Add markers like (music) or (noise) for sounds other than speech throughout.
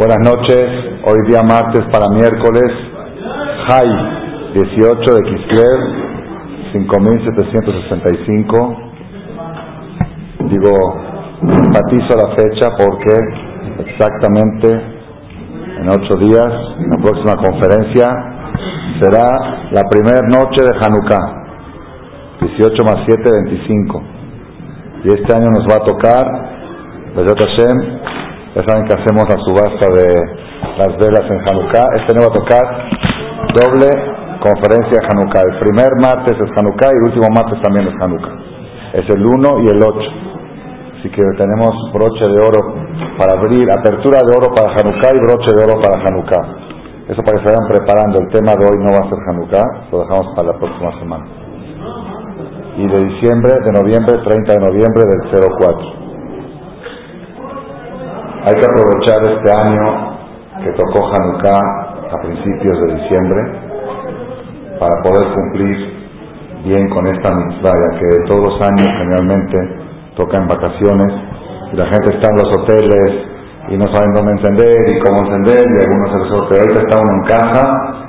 Buenas noches, hoy día martes para miércoles, Jai, 18 de Kislev, 5765. Digo, enfatizo la fecha porque exactamente en ocho días, la próxima conferencia, será la primera noche de Hanukkah, 18 más 7, 25. Y este año nos va a tocar, Besat Hashem, ya saben que hacemos la subasta de las velas en Hanukkah. Este año va a tocar doble conferencia Hanukkah. El primer martes es Hanukkah y el último martes también es Hanukkah. Es el 1 y el 8. Así que tenemos broche de oro para abrir, apertura de oro para Hanukkah y broche de oro para Hanukkah. Eso para que se vayan preparando. El tema de hoy no va a ser Hanukkah, lo dejamos para la próxima semana. Y de diciembre, de noviembre, 30 de noviembre del 04. Hay que aprovechar este año que tocó Hanukkah a principios de diciembre para poder cumplir bien con esta mitzvah, ya que todos los años generalmente toca en vacaciones y la gente está en los hoteles y no saben dónde encender y cómo encender y algunos se les pero ahorita está uno en casa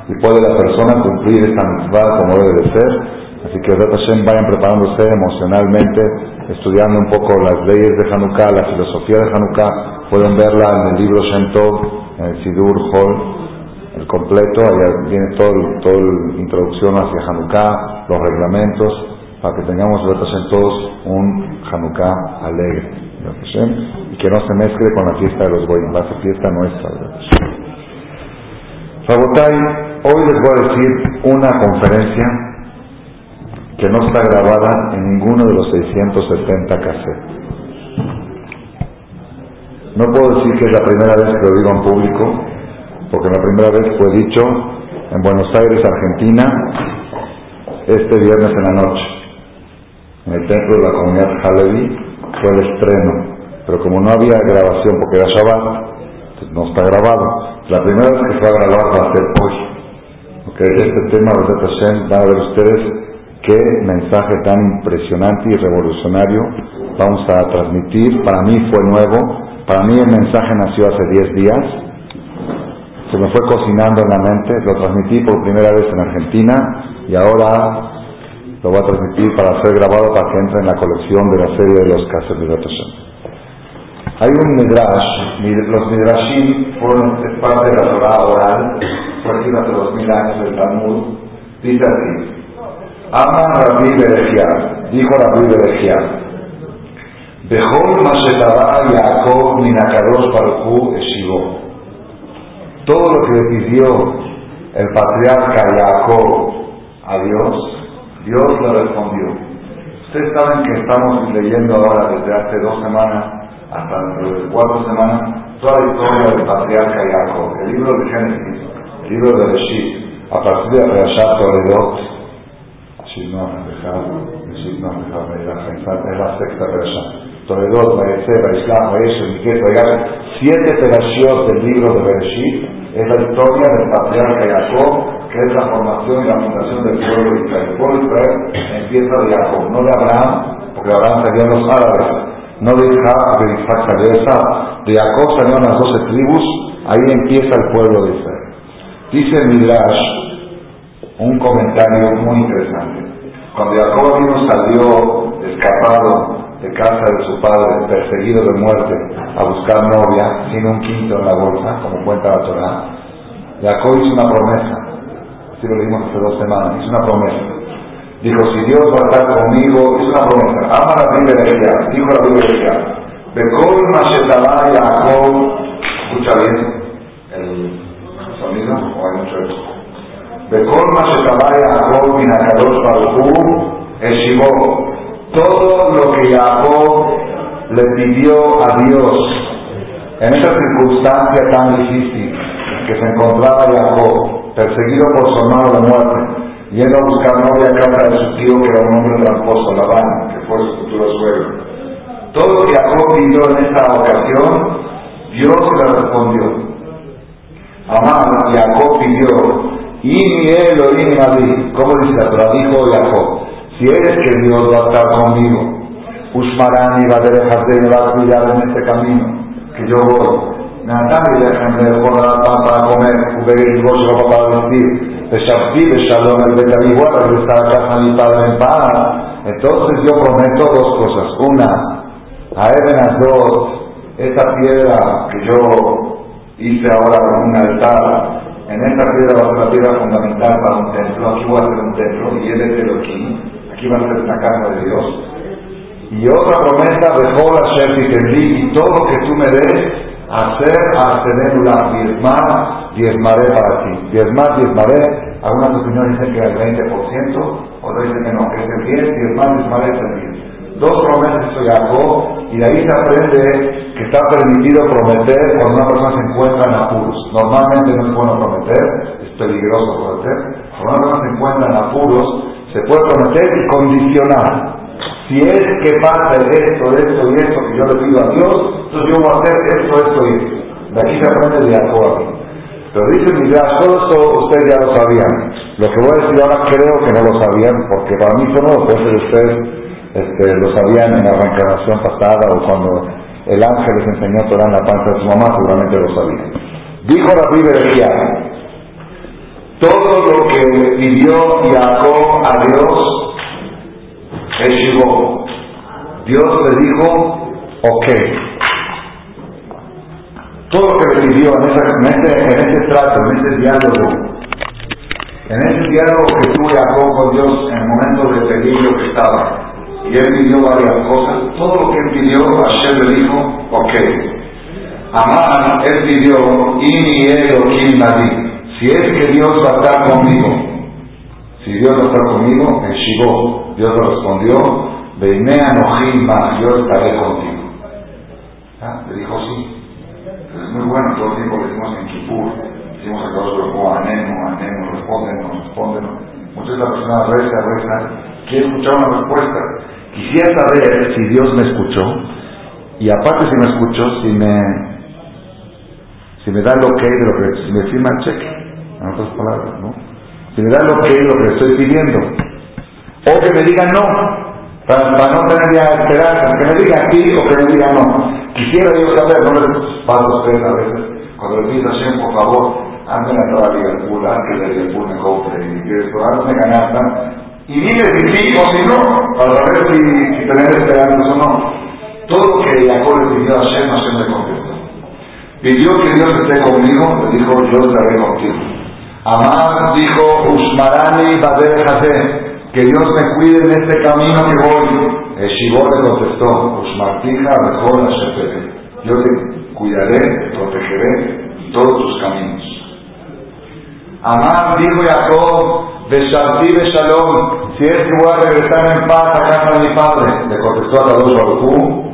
y puede la persona cumplir esta mitzvah como debe de ser así que Hashem vayan preparándose emocionalmente estudiando un poco las leyes de Hanukkah la filosofía de Hanukkah. Pueden verla en el libro Shem en el Sidur Hall, el completo, ahí viene todo, todo la introducción hacia Hanukkah, los reglamentos, para que tengamos en todos un Hanukkah alegre, y que no se mezcle con la fiesta de los Goyim, va a ser fiesta nuestra. Rabotai, hoy les voy a decir una conferencia que no está grabada en ninguno de los 670 cassettes. No puedo decir que es la primera vez que lo digo en público, porque la primera vez fue dicho en Buenos Aires, Argentina, este viernes en la noche, en el templo de la comunidad Halevi, fue el estreno. Pero como no había grabación porque era Shabbat, no está grabado. La primera vez que se va a grabar va a ser hoy. Okay, este tema de Hashem van a ver ustedes qué mensaje tan impresionante y revolucionario vamos a transmitir. Para mí fue nuevo, para mí el mensaje nació hace 10 días, se me fue cocinando en la mente, lo transmití por primera vez en Argentina y ahora lo voy a transmitir para ser grabado para que entre en la colección de la serie de los casos de Hashem. Hay un midrash, los midrashim fueron parte de la Torah oral, fue aquí hace dos mil años del Talmud, dice así, Ama Rabbi Berejia, dijo Rabbi Berejia, Jacob Minakadosh Baruchu Eshivo. Todo lo que le pidió el patriarca Jacob a Dios, Dios le respondió. Ustedes saben que estamos leyendo ahora desde hace dos semanas hasta dentro de cuatro semanas toda la historia del patriarca Jacob, el libro de Génesis, el libro de Reshit, a partir de Reashat Toledot, no, es la sexta versión Toledot, Vayeser, Vaislam, Vayeser, Miquel, siete pedazos del libro de Bereshit, es la historia del patriarca Jacob, que es la formación y la fundación del pueblo de Israel. El pueblo de Israel empieza de Jacob, no de Abraham, porque Abraham salió los árabes, no de Isaac, de Isaac salió de Jacob salieron las doce tribus, ahí empieza el pueblo de Israel. Dice Midrash, un comentario muy interesante. Cuando Jacob salió escapado de casa de su padre, perseguido de muerte, a buscar novia, sin un quinto en la bolsa, como cuenta la Torah, Jacob hizo una promesa, así lo leímos hace dos semanas, hizo una promesa. Dijo, si Dios va a estar conmigo, hizo una promesa, ama la privilegia, dijo la Bekol Mashetabá Jacob, escucha bien el sonido, o hay mucho eco. Bekol Mashetabá Jacob, Minakadosh Baruchu, Eshibó, todo lo que Jacob le pidió a Dios en esa circunstancia tan difícil que se encontraba Jacob, perseguido por su hermano de muerte, yendo a buscar novia a casa de su tío que era un hombre tramposo, Labán, que fue su futuro suegro. Todo lo que Jacob pidió en esta ocasión, Dios le respondió. Amán, Jacob pidió, y mi Elohim como dice la Torah, dijo Jacob, si eres que Dios va a estar conmigo, Usmarán va a dejarte y va a cuidar en este camino que yo voy. Natán y déjenme poner la pan para comer, jugué el gozo para vestir, deshabtí, deshalón el betabí, bueno, regresar a casa de mi padre en paz. Entonces yo prometo dos cosas. Una, a Ebenas dos, esta piedra que yo hice ahora en un altar, en esta piedra va a ser la piedra fundamental para un templo, aquí voy a hacer un templo, y él es el aquí, aquí va a ser una casa de Dios. Y otra promesa, dejó la Shefi y todo lo que tú me des, hacer a tener una diezmar, diezmaré para ti. Diezmar, diezmaré, algunas opiniones dicen que es el 20%, otras dicen que no, que es el 10, diezmar, diezmaré es el 10. Dos promesas hizo Jacob y de ahí se aprende que está permitido prometer cuando una persona se encuentra en apuros. Normalmente no es bueno prometer, es peligroso prometer. Cuando una persona se encuentra en apuros, se puede prometer y condicionar. Si es que pasa esto, esto y esto que yo le pido a Dios, entonces yo voy a hacer esto, esto y esto. De aquí se aprende de Jacob Pero dice mi todo esto ustedes ya lo sabían. Lo que voy a decir ahora creo que no lo sabían, porque para mí son los puede de ustedes este, lo sabían en la reencarnación pasada o cuando el ángel les enseñó Torah en la panza de su mamá, seguramente lo sabían. Dijo la Biblia, todo lo que pidió Jacob a Dios llegó. Dios le dijo, ok. Todo lo que pidió en, ese, en ese trato, en ese diálogo, en ese diálogo que tuve Jacob con Dios en el momento de peligro que estaba, y él pidió varias cosas, todo lo que él pidió, Hashem le dijo, ok. Amar, él pidió, si es que Dios va a estar conmigo, si Dios va a estar conmigo, en Shivo, Dios le respondió, Veinea Nojima, yo estaré contigo. ¿Ah? Le dijo sí. es muy bueno, todo el tiempo le decimos en Kipur, decimos a Dios, como anemo, anemo, respóndenos, respóndenos. Muchas veces la persona reza, reza, quiere escuchar una respuesta. Quisiera saber si Dios me escuchó, y aparte si me escuchó, si me, si me da el ok de lo que, si me firma el cheque, en otras palabras, ¿no? Si me da lo que, lo que estoy pidiendo. O que me diga no, para, no tener ya esperanza, que me diga sí o que me diga no. Quisiera yo saber, no les paso a ustedes a veces, cuando le pido a Shem, por favor, toda la Liverpool, que la Liverpool me compre, y que esto, hazme ganar, y dime si sí o si no, para ver si, si tener esperanza o no. Todo lo que Jacob le pidió a Shem, Hashem le contestó. Pidió que Dios esté conmigo, le dijo, yo estaré contigo. Amar dijo, Usmarani Bader que Dios me cuide en este camino que voy. El Shibor le contestó, Usmartija mejor Yo te cuidaré, te protegeré en todos tus caminos. Amar dijo Jacob, Beshalti Beshalom, si es que voy a regresar en paz a casa de mi padre, le contestó a Kadosh Baruchú,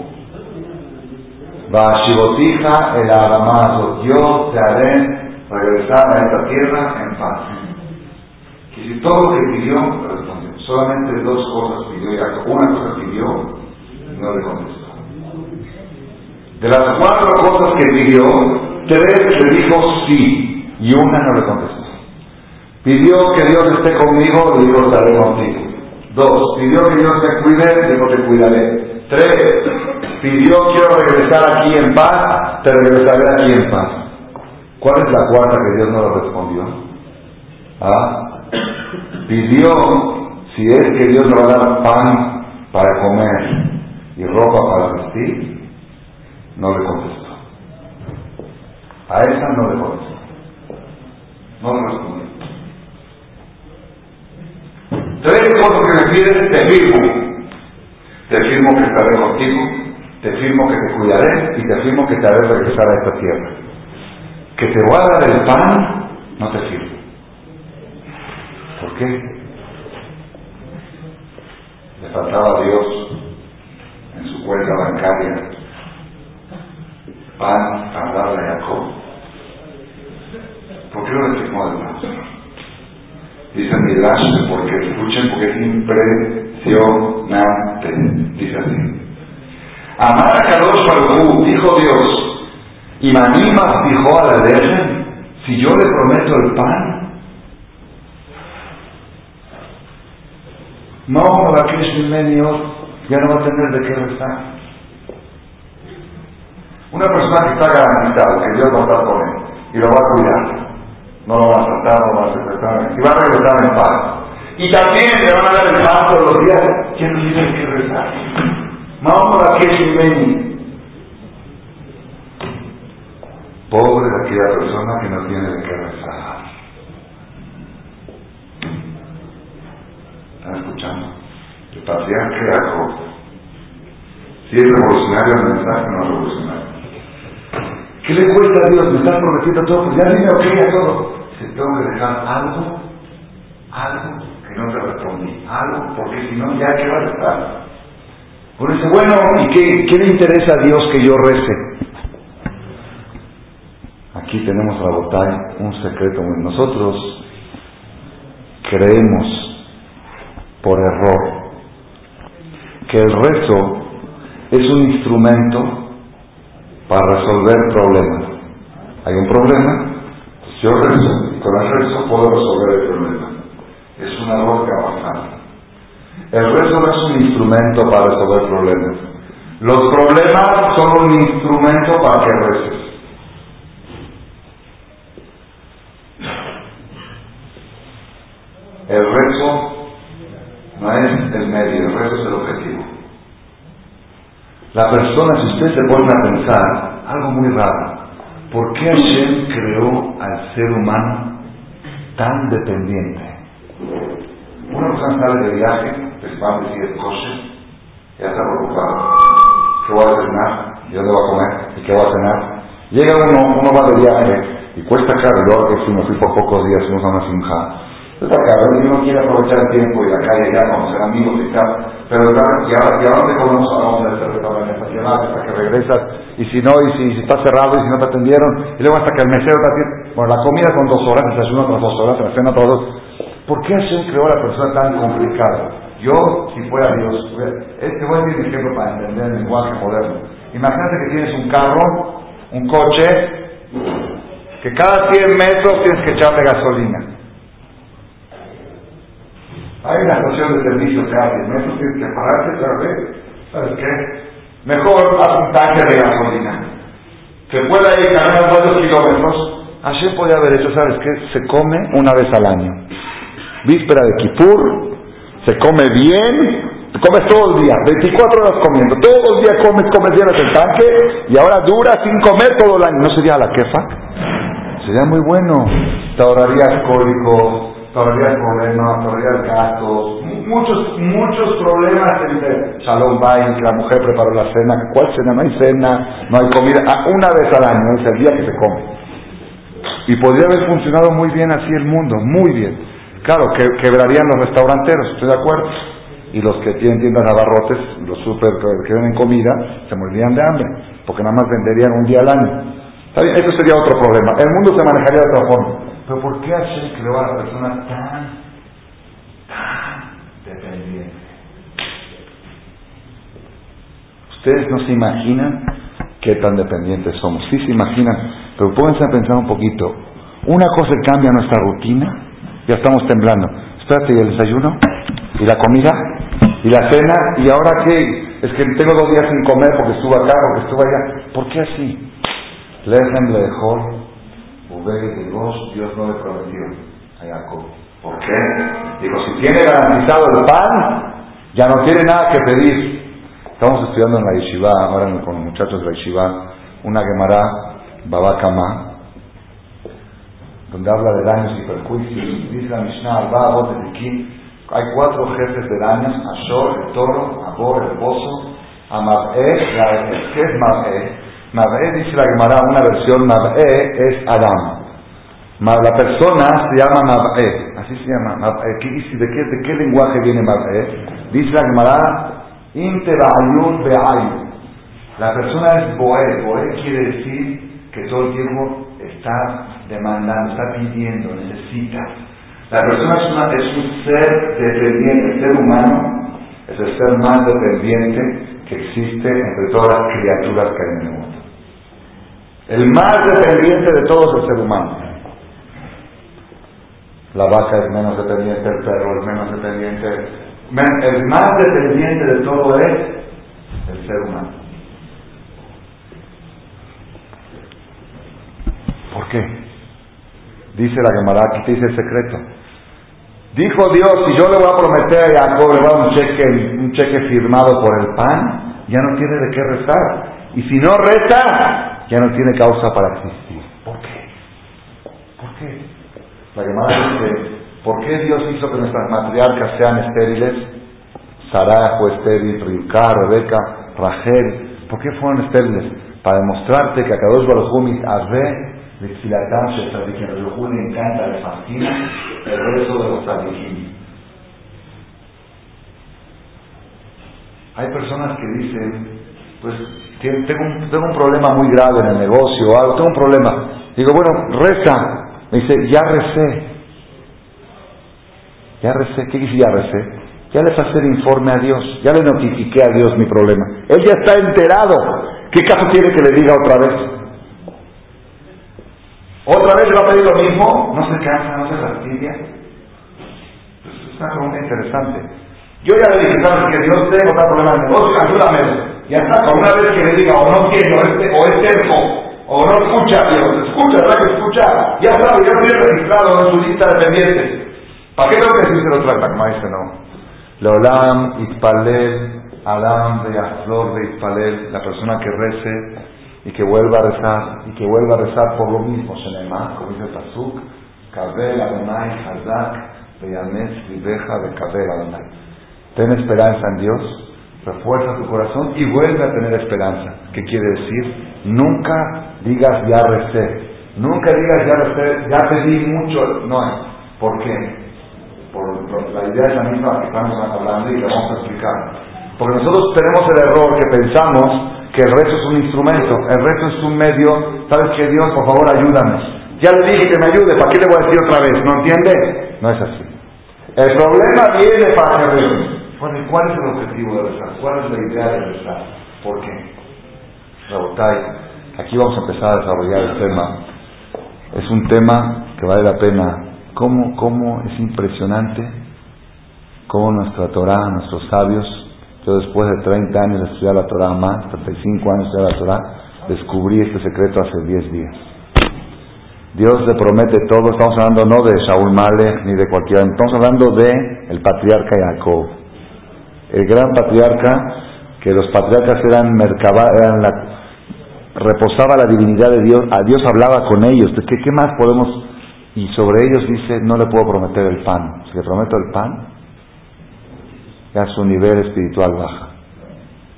Bashibotija el Adamazo, yo te haré regresar a esta tierra en paz. Que si todo lo que pidió, respondió. Solamente dos cosas pidió. Una cosa pidió, no le contestó. De las cuatro cosas que pidió, tres le dijo sí y una no le contestó. Pidió que Dios esté conmigo, le dijo estaré contigo. Dos, pidió que Dios te cuide, dijo te cuidaré. Tres, pidió quiero regresar aquí en paz, te regresaré aquí en paz. ¿Cuál es la cuarta que Dios no le respondió? ¿Ah? Pidió, si es que Dios le va a dar pan para comer y ropa para vestir, no le contestó. A esa no le contestó. No le respondió. Tres cosas que me pides, te firmo. Te firmo que estaré contigo, te firmo que te cuidaré y te firmo que te haré regresar a esta tierra que te voy a el pan, no te sirve. ¿Por qué? Le faltaba a Dios en su cuenta bancaria pan para darle a Jacob. ¿Por qué no le firmó el pan? Dice Midrash, porque escuchen, porque es impresionante. Dice así. Amar a Kadosh dijo Dios, y Manimas dijo a la derecha, si yo le prometo el pan, no, medio ya no va a tener de qué rezar. Una persona persona que está garantizado que Dios va a estar con él y lo va a cuidar. No lo va a tratar, no lo va a secuestrar y va a regresar en paz. Y también le van a dar el pan todos los días. ¿Quién nos dice que rezar? Vamos a que Pobre de aquella persona que no tiene de qué rezar. ¿Están escuchando? El patriarca Jacob. Si es revolucionario el mensaje, no es revolucionario. ¿Qué le cuesta a Dios? Me están prometiendo todo, pues ya dime ok a todo. Se tengo que dejar algo, algo que no te respondí, algo, porque si no, ya que va a estar. Uno dice, bueno, ¿y qué, qué le interesa a Dios que yo rece? Aquí tenemos a Botay un secreto. Nosotros creemos por error que el rezo es un instrumento para resolver problemas. Hay un problema, yo rezo con el rezo puedo resolver el problema. Es un error que ha pasado. El rezo no es un instrumento para resolver problemas. Los problemas son un instrumento para que reces. El rezo no es el medio, el rezo es el objetivo. La persona, si ustedes se ponen a pensar, algo muy raro, ¿por qué Hashem creó al ser humano tan dependiente? Una persona sale de viaje, les va a decir el coche, ya está preocupado. ¿Qué voy a cenar? ¿Y dónde voy a comer? ¿Y qué voy a cenar? Llega uno, uno va de viaje y cuesta caro. Yo que si me fui por pocos días, fuimos a una simja Está caro, uno quiere aprovechar el tiempo y la calle ya, conocer amigos y tal. Pero ¿y ahora, ¿y ahora conozco? Vamos a restaurante nacional hasta que regresas. Y si no, y si, está cerrado y si no te atendieron. Y luego hasta que el mesero te atiende. Bueno, la comida con dos horas, el desayuno con dos horas, la cena todos. ¿Por qué Hashem creó a la persona tan complicada? Yo, si fuera Dios, te voy a decir un ejemplo para entender el lenguaje moderno. Imagínate que tienes un carro, un coche, que cada 100 metros tienes que echarle gasolina. Hay una estación de servicio cada 10 metros, tienes que pararte. ¿Sabes qué? Mejor haz un tanque de gasolina. Que pueda ir caminando varios kilómetros. Ayer podía haber hecho, ¿sabes qué? Se come una vez al año. Víspera de Kipur, se come bien, comes todo el día, 24 horas comiendo, todos los días comes, comes, llenas el tanque y ahora dura sin comer todo el año. ¿No sería la quefa? Sería muy bueno. Te ahorrarías cólicos, todavía problemas, todavía gastos, muchos, muchos problemas entre Shalom Bay, que la mujer preparó la cena, ¿cuál cena? No hay cena, no hay comida, una vez al año es el día que se come. Y podría haber funcionado muy bien así el mundo, muy bien. Claro, que quebrarían los restauranteros, estoy de acuerdo. Y los que tienen tiendas de abarrotes, los super que venden comida, se morirían de hambre, porque nada más venderían un día al año. Eso sería otro problema. El mundo se manejaría de otra forma. Pero ¿por qué Hashem creó a la persona tan, tan dependiente? Ustedes no se imaginan qué tan dependientes somos. Sí se imaginan, pero pónganse a pensar un poquito. Una cosa cambia nuestra rutina, ya estamos temblando. Espérate, ¿y el desayuno? ¿Y la comida? ¿Y la cena? ¿Y ahora qué? Es que tengo dos días sin comer porque estuve acá, porque estuve allá. ¿Por qué así? Lejen lejos Dios no le prometió a Jacob. ¿Por qué? Digo, si tiene garantizado el pan, ya no tiene nada que pedir. Estamos estudiando en la yeshiva, ahora con los muchachos de la yeshiva, una Gemara, Babakama, donde habla de daños y perjuicios. Dice la Mishnah, hay cuatro jefes de daños, Ashor, el toro, Abor, el pozo, Amab'e, ¿qué es Mab'e dice la Gemara, una versión Mab'e es Adam. La persona se llama Mab'e, así se llama. Mab'e. ¿De, qué, ¿De qué lenguaje viene Mab'e? Dice la Gemara, Inte La persona es Boe. Boe quiere decir que todo el tiempo está demandando, está pidiendo, necesita. La persona es, es un ser dependiente. El ser humano es el ser más dependiente que existe entre todas las criaturas que hay en el mundo. El más dependiente de todos es el ser humano. La vaca es menos dependiente, el perro es menos dependiente. El más dependiente de todo es el ser humano. qué? Dice la Gemara, aquí te dice el secreto. Dijo Dios, si yo le voy a prometer a Jacob, le voy a un cheque, un cheque firmado por el pan, ya no tiene de qué rezar. Y si no reza, ya no tiene causa para existir. ¿Por qué? ¿Por qué? La Gemara dice, ¿por qué Dios hizo que nuestras matriarcas sean estériles? Sarah fue estéril, Rivka, Rebeca, Rachel. ¿Por qué fueron estériles? Para demostrarte que a Kadosh Baruj Arre de Tfilatán que a le encanta, le fascina el rezo de los Tzadikim. Hay personas que dicen, pues tengo un, tengo un problema muy grave en el negocio, algo, tengo un problema. Digo, bueno, reza. Me dice, ya recé. Ya recé. ¿Qué dice ya recé? Ya le pasé el informe a Dios, ya le notifiqué a Dios mi problema. Él ya está enterado. ¿Qué caso quiere que le diga otra vez? Otra vez le va a pedir lo mismo, no se cansa, no se fastidia. Pues es una pregunta interesante. Yo ya le dije, ¿sabes que Dios tengo otro problema de negocio? Ayúdame. Ya está, con una vez que le diga, o no quiero, o es terco, o no escucha Dios, escucha, ¿verdad que escucha? Ya sabe, ya lo tiene registrado en su lista de pendientes. ¿Para qué tengo que decirse lo trata? Como dice, no. Leolam, Itpalel, Adam, Flor de Itpalel, la persona que rece y que vuelva a rezar, y que vuelva a rezar por lo mismo, Shenemah, como dice Pasuk, Kabel Adonai Hazak, Beyanes Viveja de Kabel Adonai. Ten esperanza en Dios, refuerza tu corazón y vuelve a tener esperanza. ¿Qué quiere decir? Nunca digas ya recé, nunca digas ya recé, ya pedí mucho, no. ¿Por qué? Por, la idea es la misma que estamos hablando y que vamos a explicar. Porque nosotros tenemos el error que pensamos que el rezo es un instrumento, el rezo es un medio, ¿sabes qué Dios? Por favor, ayúdame. Ya le dije que me ayude, ¿para qué le voy a decir otra vez? ¿No entiende? No es así. El problema viene para que. Bueno, ¿cuál es el objetivo de rezar? ¿Cuál es la idea de rezar? ¿Por qué? Rabotai, aquí vamos a empezar a desarrollar el tema. Es un tema que vale la pena. ¿Cómo, cómo es impresionante cómo nuestra Torah, nuestros sabios, yo después de 30 años de estudiar la Torah más, 35 años de estudiar la Torah, descubrí este secreto hace 10 días. Dios le promete todo, estamos hablando no de Shaul Malek ni de cualquiera, estamos hablando de el patriarca Jacob. El gran patriarca, que los patriarcas eran, eran la, reposaba la divinidad de Dios, a Dios hablaba con ellos, ¿qué, qué más podemos? Y sobre ellos dice, no le puedo prometer el pan, si le prometo el pan, ya su nivel espiritual baja.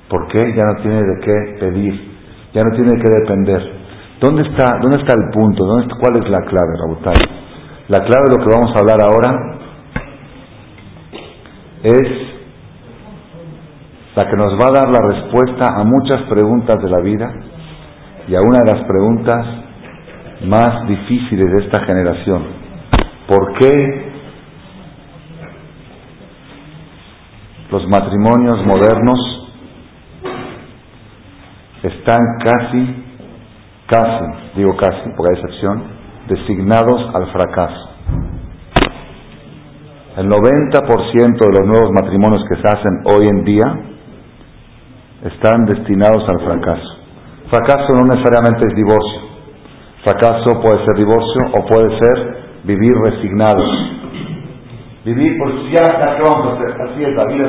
¿Por qué? Ya no tiene de qué pedir, ya no tiene de qué depender. ¿Dónde está, dónde está el punto? ¿Dónde ¿Cuál es la clave, Rabutai? La clave de lo que vamos a hablar ahora es la que nos va a dar la respuesta a muchas preguntas de la vida y a una de las preguntas más difíciles de esta generación. ¿Por qué los matrimonios modernos están casi, casi, digo casi, por excepción, designados al fracaso. El 90% de los nuevos matrimonios que se hacen hoy en día están destinados al fracaso. Fracaso no necesariamente es divorcio. Fracaso puede ser divorcio o puede ser vivir resignados Vivir por si ya, ya vamos a hacer, así es la vida,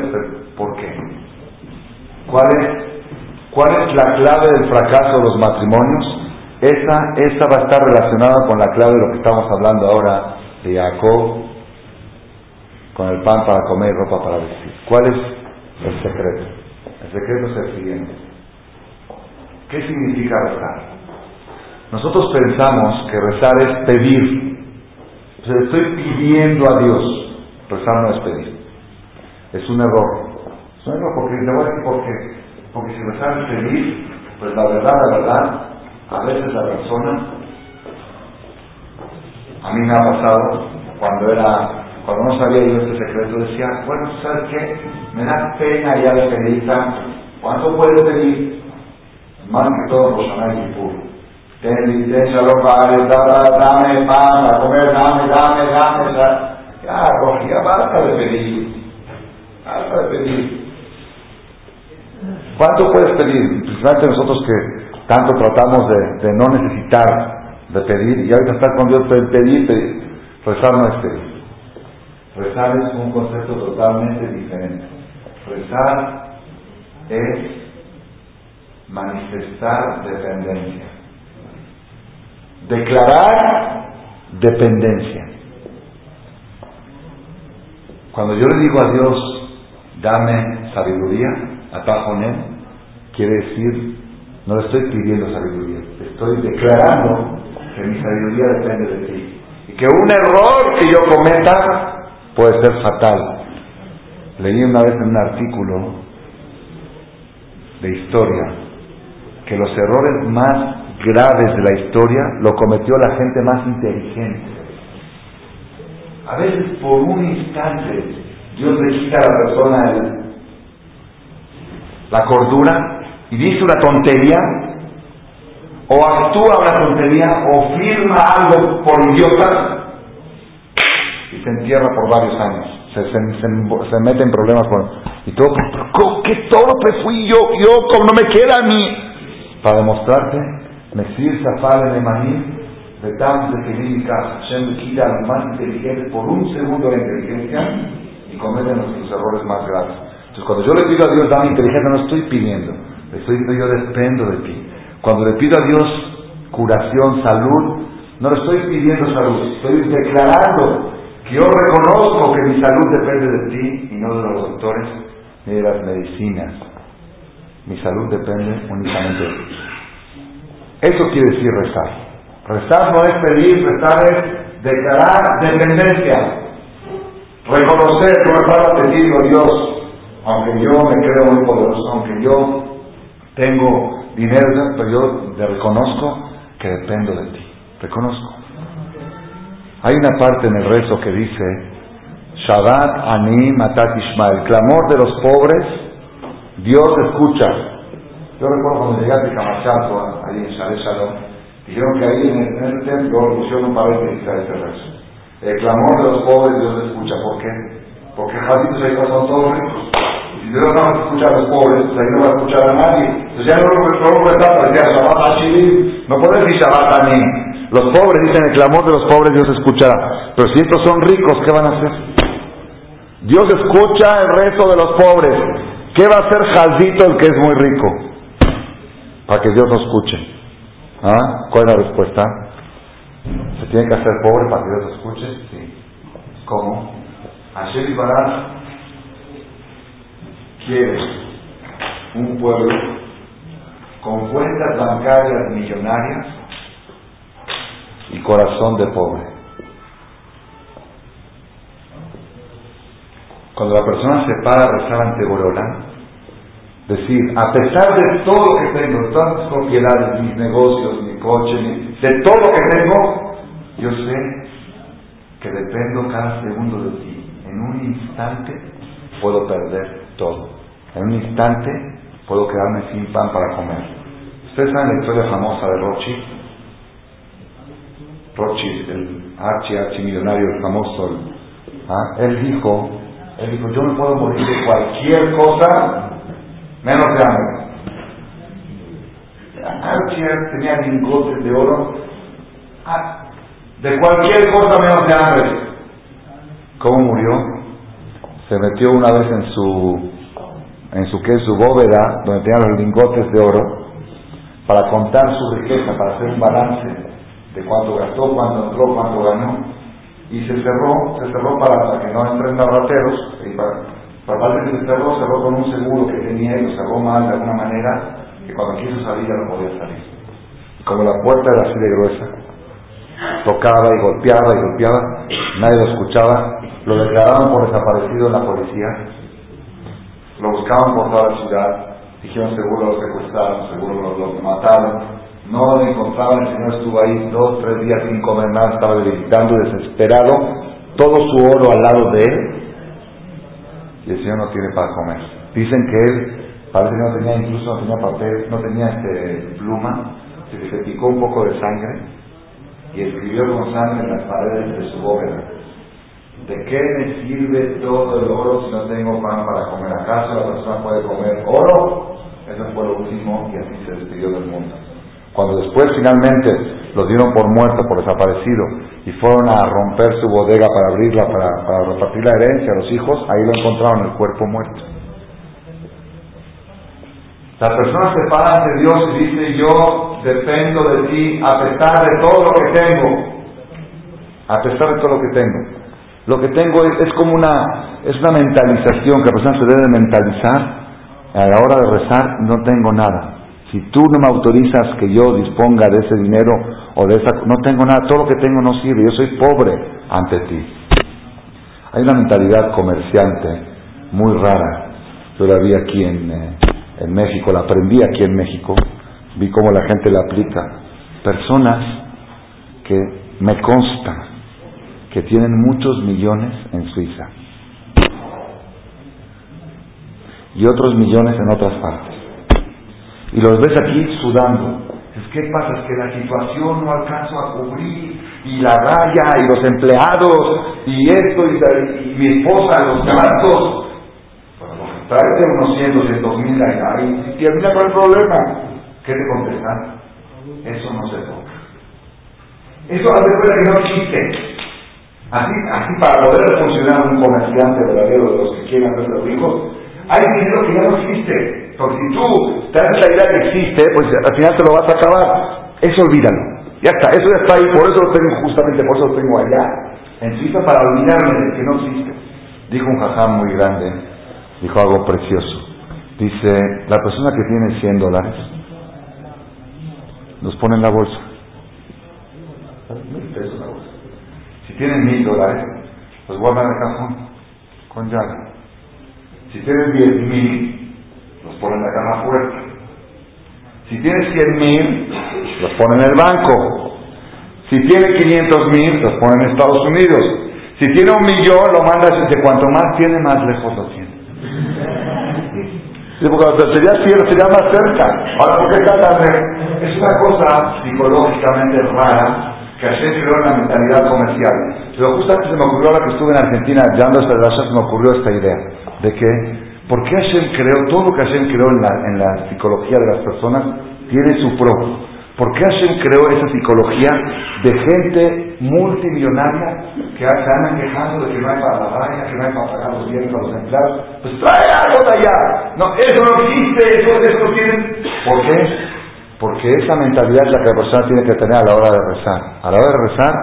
¿por qué? ¿Cuál es, ¿Cuál es la clave del fracaso de los matrimonios? Esa, esa va a estar relacionada con la clave de lo que estamos hablando ahora de Jacob, con el pan para comer y ropa para vestir. ¿Cuál es el secreto? El secreto es el siguiente. ¿Qué significa rezar? Nosotros pensamos que rezar es pedir. O sea, estoy pidiendo a Dios. Rezar no es pedir. Es un error. Es un error porque, le voy a decir por qué. Porque si rezar es pedir, pues la verdad, la verdad, a veces la persona, a mí me ha pasado cuando era, cuando no sabía yo este secreto, decía, bueno, ¿sabes qué? Me da pena ya de pedir tanto. ¿Cuánto puedes pedir? Más que todo Roshaná y Kippur. Ten licencia, los padres, dame pan, a comer, dame, dame, dame. Ya, ya basta de pedir. Basta de pedir. ¿Cuánto puedes pedir? Principalmente nosotros que tanto tratamos de, no necesitar de pedir, y ahorita está con Dios de pedir, pedir. Rezar no es. Rezar es un concepto totalmente diferente. Rezar es manifestar dependencia. Declarar dependencia. Cuando yo le digo a Dios, dame sabiduría, él, quiere decir, no le estoy pidiendo sabiduría, estoy declarando que mi sabiduría depende de ti. Y que un error que yo cometa puede ser fatal. Leí una vez en un artículo de historia que los errores más graves de la historia lo cometió la gente más inteligente. A veces por un instante Dios le quita a la persona la cordura y dice una tontería o actúa una tontería o firma algo por idiota se entierra por varios años. Se, se, mete en problemas con, y todo, ¿qué torpe fui yo? Yo, como no me queda a mí. Para demostrarte, Mesir Zafar de Maní, de Tam de Hashem quita a los más inteligentes por un segundo de inteligencia y cometen nuestros errores más graves. Entonces, cuando yo le pido a Dios, dame inteligencia, no estoy pidiendo, estoy diciendo yo dependo de ti. Cuando le pido a Dios curación, salud, no le estoy pidiendo salud, estoy declarando yo reconozco que mi salud depende de ti y no de los doctores ni de las medicinas. Mi salud depende únicamente de ti. Eso quiere decir rezar. Rezar no es pedir, rezar es declarar dependencia. Reconocer, no te digo Dios, aunque yo me creo muy poderoso, aunque yo tengo dinero, pero yo reconozco que dependo de ti. Reconozco. Hay una parte en el rezo que dice, Shabbat Ani Matat Ishmael, clamor de los pobres, Dios escucha. Yo recuerdo cuando llegué a Camachato, ahí en Shale Shalom, dijeron que ahí en el, templo pusieron un paréntesis a ese rezo. El clamor de los pobres Dios escucha. ¿Por qué? Porque Jaditos ahí son todos ricos. Y Dios no va a escuchar a los pobres, pues ahí no va a escuchar a nadie. Entonces ya no lo rezar para decir Shabbat Ashiri. No puedes decir Shabbat Ani. Los pobres dicen el clamor de los pobres Dios escuchará. Pero si estos son ricos, ¿qué van a hacer? Dios escucha el rezo de los pobres. ¿Qué va a hacer Jaldito el que es muy rico? Para que Dios no escuche. ¿Ah? ¿Cuál es la respuesta? ¿Se tiene que hacer pobre para que Dios escuche? Sí. ¿Cómo? Hashem Baraj quiere un pueblo con cuentas bancarias millonarias y corazón de pobre. Cuando la persona se para a rezar ante Borolán, decir, a pesar de todo lo que tengo, todas mis propiedades, mis negocios, mi coche, de todo lo que tengo, yo sé que dependo cada segundo de ti. En un instante puedo perder En un instante puedo quedarme sin pan para comer. Ustedes saben la historia famosa de Rochi, Rothschild, el archi, archi millonario, el famoso, ¿ah? él dijo, él dijo, yo me puedo morir de cualquier cosa menos de hambre. Archie tenía lingotes de oro, ah, de cualquier cosa menos de hambre. ¿Cómo murió? Se metió una vez en su, en su que su bóveda, donde tenía los lingotes de oro, para contar su riqueza, para hacer un balance de cuánto gastó, cuánto entró, cuánto ganó, y se cerró, se cerró para, que no entren rateros, y para, para que se cerró, cerró con un seguro que tenía y lo cerró mal de alguna manera, que cuando quiso salir ya no podía salir. Como la puerta era así de gruesa, tocaba y golpeaba y golpeaba, nadie lo escuchaba, lo declararon por desaparecido en la policía, lo buscaban por toda la ciudad, dijeron seguro lo secuestraron, seguro lo, lo mataron, no lo encontraban, el Señor estuvo ahí dos, tres días sin comer nada, estaba debilitando, desesperado, todo su oro al lado de él, y el Señor no tiene para comer. Dicen que él, parece que no tenía, incluso no tenía papel, no tenía este, pluma, se, se picó un poco de sangre y escribió con sangre en las paredes de su bóveda. ¿De qué me sirve todo el oro si no tengo pan para comer? ¿Acaso la persona puede comer oro? Eso fue lo último y así se despidió del mundo. Cuando después finalmente los dieron por muerto, por desaparecido, y fueron a romper su bodega para abrirla, para, repartir la herencia a los hijos, ahí lo encontraron el cuerpo muerto. La persona se para ante Dios y dice, yo dependo de ti a pesar de todo lo que tengo. A pesar de todo lo que tengo. Lo que tengo es, como una, es una mentalización que la persona se debe mentalizar. A la hora de rezar no tengo nada. Si tú no me autorizas que yo disponga de ese dinero o de esa... No tengo nada, todo lo que tengo no sirve, yo soy pobre ante ti. Hay una mentalidad comerciante muy rara. Yo la vi aquí en, eh, en México, la aprendí aquí en México, vi cómo la gente la aplica. Personas que me consta que tienen muchos millones en Suiza y otros millones en otras partes. Y los ves aquí sudando. ¿Qué pasa? Es que la situación no alcanzo a cubrir y la raya y los empleados y esto y, mi esposa, los gastos. Tráete unos 100, 200 mil y termina con el problema. ¿Qué te contestan? Eso no se toca. Eso hace cuenta que no existe. Así, así para poder funcionar un comerciante verdadero de los que quieren hacer los ricos, hay dinero que ya no existe. Porque si tú te das la idea que existe, pues al final te lo vas a acabar. Eso olvídalo. Ya está, eso ya está ahí, por eso lo tengo justamente, por eso lo tengo allá. En Suiza para olvidarme de que no existe. Dijo un jajam muy grande, dijo algo precioso. Dice, la persona que tiene 100 dólares, los pone en la bolsa. Si tienen mil dólares, los guardan en el cajón con llave. Si tienen diez mil, los ponen en la caja fuerte. Si tienen cien mil, los ponen en el banco. Si tiene quinientos mil, los ponen en Estados Unidos. Si tiene un millón, lo manda de cuanto más tiene, más lejos lo tiene. porque sería cierto, sería más cerca. Ahora, ¿por qué tan Es una cosa psicológicamente rara que Hashem creó en la mentalidad comercial. Pero justamente se me ocurrió ahora que estuve en Argentina dando esta se me ocurrió esta idea de que, ¿por qué Hashem creó, todo lo que Hashem creó en la, en la psicología de las personas tiene su pro? ¿Por qué Hashem creó esa psicología de gente multimillonaria que se andan quejando de que no hay para la raya, que no hay para pagar los bienes a los empleados? Pues trae algo de allá. No, eso no existe, eso, eso tienen. ¿Por qué? Porque esa mentalidad es la que la persona tiene que tener a la hora de rezar. A la hora de rezar,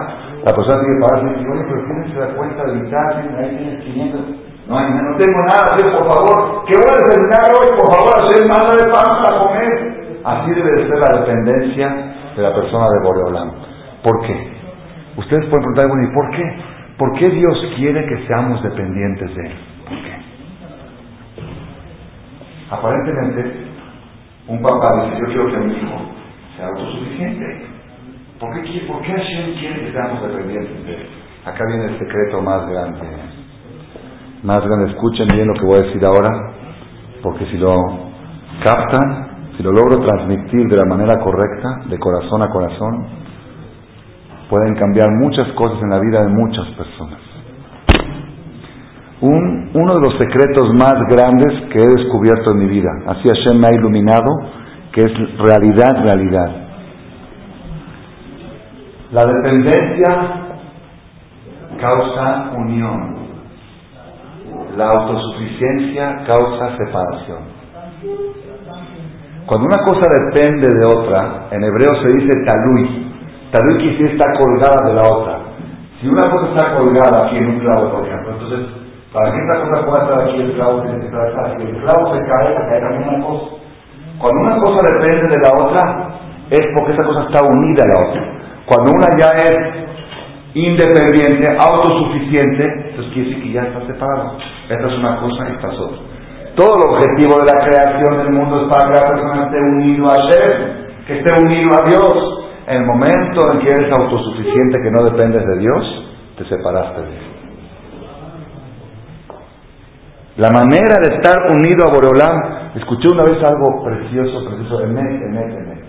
la persona tiene que parar y decir, oye, pero tienes que dar cuenta de mi casa, ahí tienes 500. No, no tengo nada, por favor, que voy a terminar hoy, por favor, hacer manda de pan para comer. Así debe de ser la dependencia de la persona de Boreolán. ¿Por qué? Ustedes pueden preguntar, bueno, ¿y por qué? ¿Por qué Dios quiere que seamos dependientes de Él? ¿Por qué? Aparentemente, un papá dice, yo quiero que mi hijo sea autosuficiente. ¿Por qué, ¿Por qué Hashem quiere que seamos dependientes de él? Acá viene el secreto más grande. Más grande, escuchen bien lo que voy a decir ahora, porque si lo captan, si lo logro transmitir de la manera correcta, de corazón a corazón, pueden cambiar muchas cosas en la vida de muchas personas. Un, uno de los secretos más grandes que he descubierto en mi vida, así Hashem me ha iluminado, que es realidad, realidad. La dependencia causa unión, la autosuficiencia causa separación. Cuando una cosa depende de otra, en hebreo se dice talui. Talui quiere decir está colgada de la otra. Si una cosa está colgada aquí en un clavo, por ejemplo, entonces para que esta cosa pueda estar aquí, el clavo tiene que estar Si el clavo se cae, se cae también una cosa. Cuando una cosa depende de la otra, es porque esa cosa está unida a la otra. Cuando una ya es independiente, autosuficiente, entonces quiere decir que ya está separado. Esta es una cosa y esta es otra. Todo el objetivo de la creación del mundo es para que la persona esté unido a Shem, que esté unido a Dios. En el momento en que eres autosuficiente, que no dependes de Dios, te separaste de Él. La manera de estar unido a Boreolam, escuché una vez algo precioso, precioso, Emet, Emet, Emet.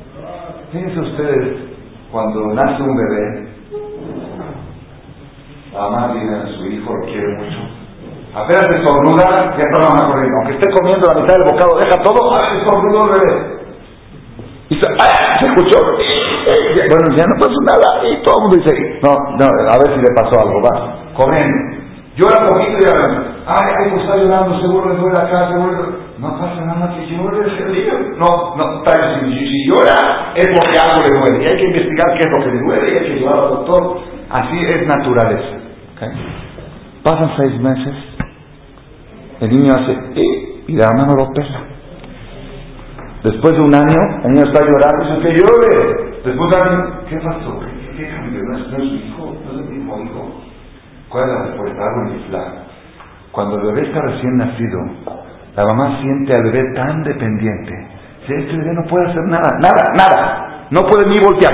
Fíjense ustedes, cuando nace un bebé, la mamá viene a su hijo, lo quiere mucho. Apenas se estornuda, ya está la mamá corriendo. Aunque esté comiendo la mitad del bocado, deja todo, ah, estornudo el bebé. Y se, ¡ah! se escuchó. bueno, ya no pasó nada. Y todo el mundo dice, no, no, a ver si le pasó algo, va, corriendo. Llora poquito y ya, ay, ay, pues está llorando, seguro le duele acá, seguro No pasa nada que llore, se No, no, tal, si, si, llora es porque algo le duele. Y hay que investigar qué es lo que le duele y hay que llevar al doctor. Así es naturaleza. Pasan seis meses, el niño hace, eh, y la mano lo pela. Después de un año, el niño está llorando, dice que llore. Después de un año, ¿qué pasó? ¿Qué, qué cambió? ¿No es, no es mi hijo? ¿No es mi hijo? ¿Cuál es la respuesta? Cuando el bebé está recién nacido, la mamá siente al bebé tan dependiente. Si este bebé no puede hacer nada, nada, nada. No puede ni voltear,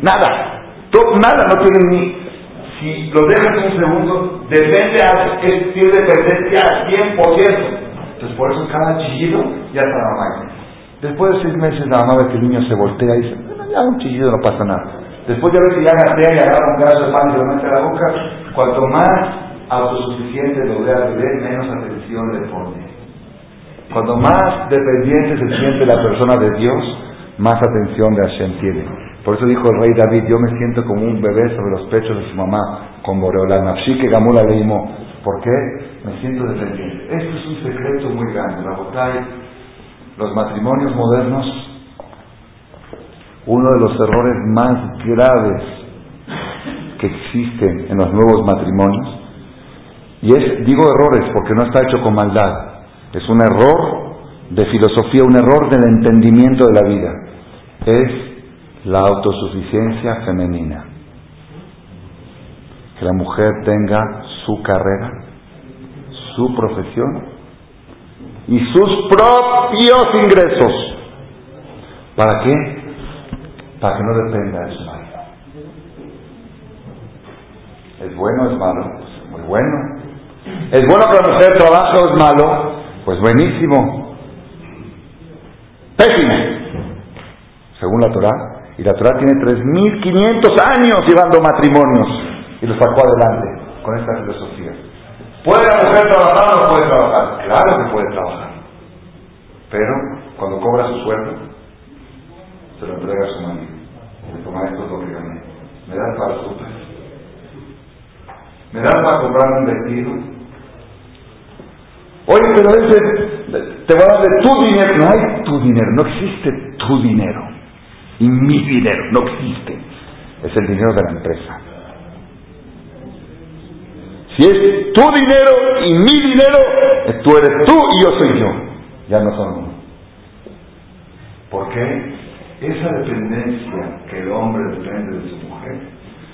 nada. Todo, nada, no tiene ni... Si lo dejas un segundo, depende, a, él tiene dependencia al 100%. Entonces por eso cada chillido ya está la mamá. Después de seis meses la mamá ve que el niño se voltea y dice, ya un chillido no pasa nada. Después de ver que ya gatea y agarra un pedazo de pan y lo mete a la boca, cuanto más autosuficiente lo vea bebé, menos atención le pone. Cuando más dependiente se siente la persona de Dios, más atención de Hashem tiene. Por eso dijo el rey David, yo me siento como un bebé sobre los pechos de su mamá, con Boreola. Nafshi que Gamula leímos. ¿Por qué? Me siento dependiente. Esto es un secreto muy grande. La los matrimonios modernos, uno de los errores más graves existen en los nuevos matrimonios, y es, digo errores porque no está hecho con maldad, es un error de filosofía, un error del entendimiento de la vida, es la autosuficiencia femenina. Que la mujer tenga su carrera, su profesión y sus propios ingresos. ¿Para qué? Para que no dependa de su marido. ¿Es bueno o es malo? Pues muy bueno. ¿Es bueno que la mujer o es malo? Pues buenísimo. Pésimo. Según la Torah. Y la Torah tiene 3.500 años llevando matrimonios y lo sacó adelante con esta filosofía. ¿Puede la mujer trabajar o no puede trabajar? Claro que puede trabajar. Pero cuando cobra su sueldo, se lo entrega a su marido. Le toma esto es lo que. ¿Me das para su ¿Me das para comprar un vestido? Oye, pero ese, te va a dar de tu dinero. No hay tu dinero, no existe tu dinero. Y mi dinero, no existe. Es el dinero de la empresa. Si es tu dinero y mi dinero, tú eres tú y yo soy yo. Ya no son uno. ¿Por qué? Esa dependencia que el hombre depende de su mujer.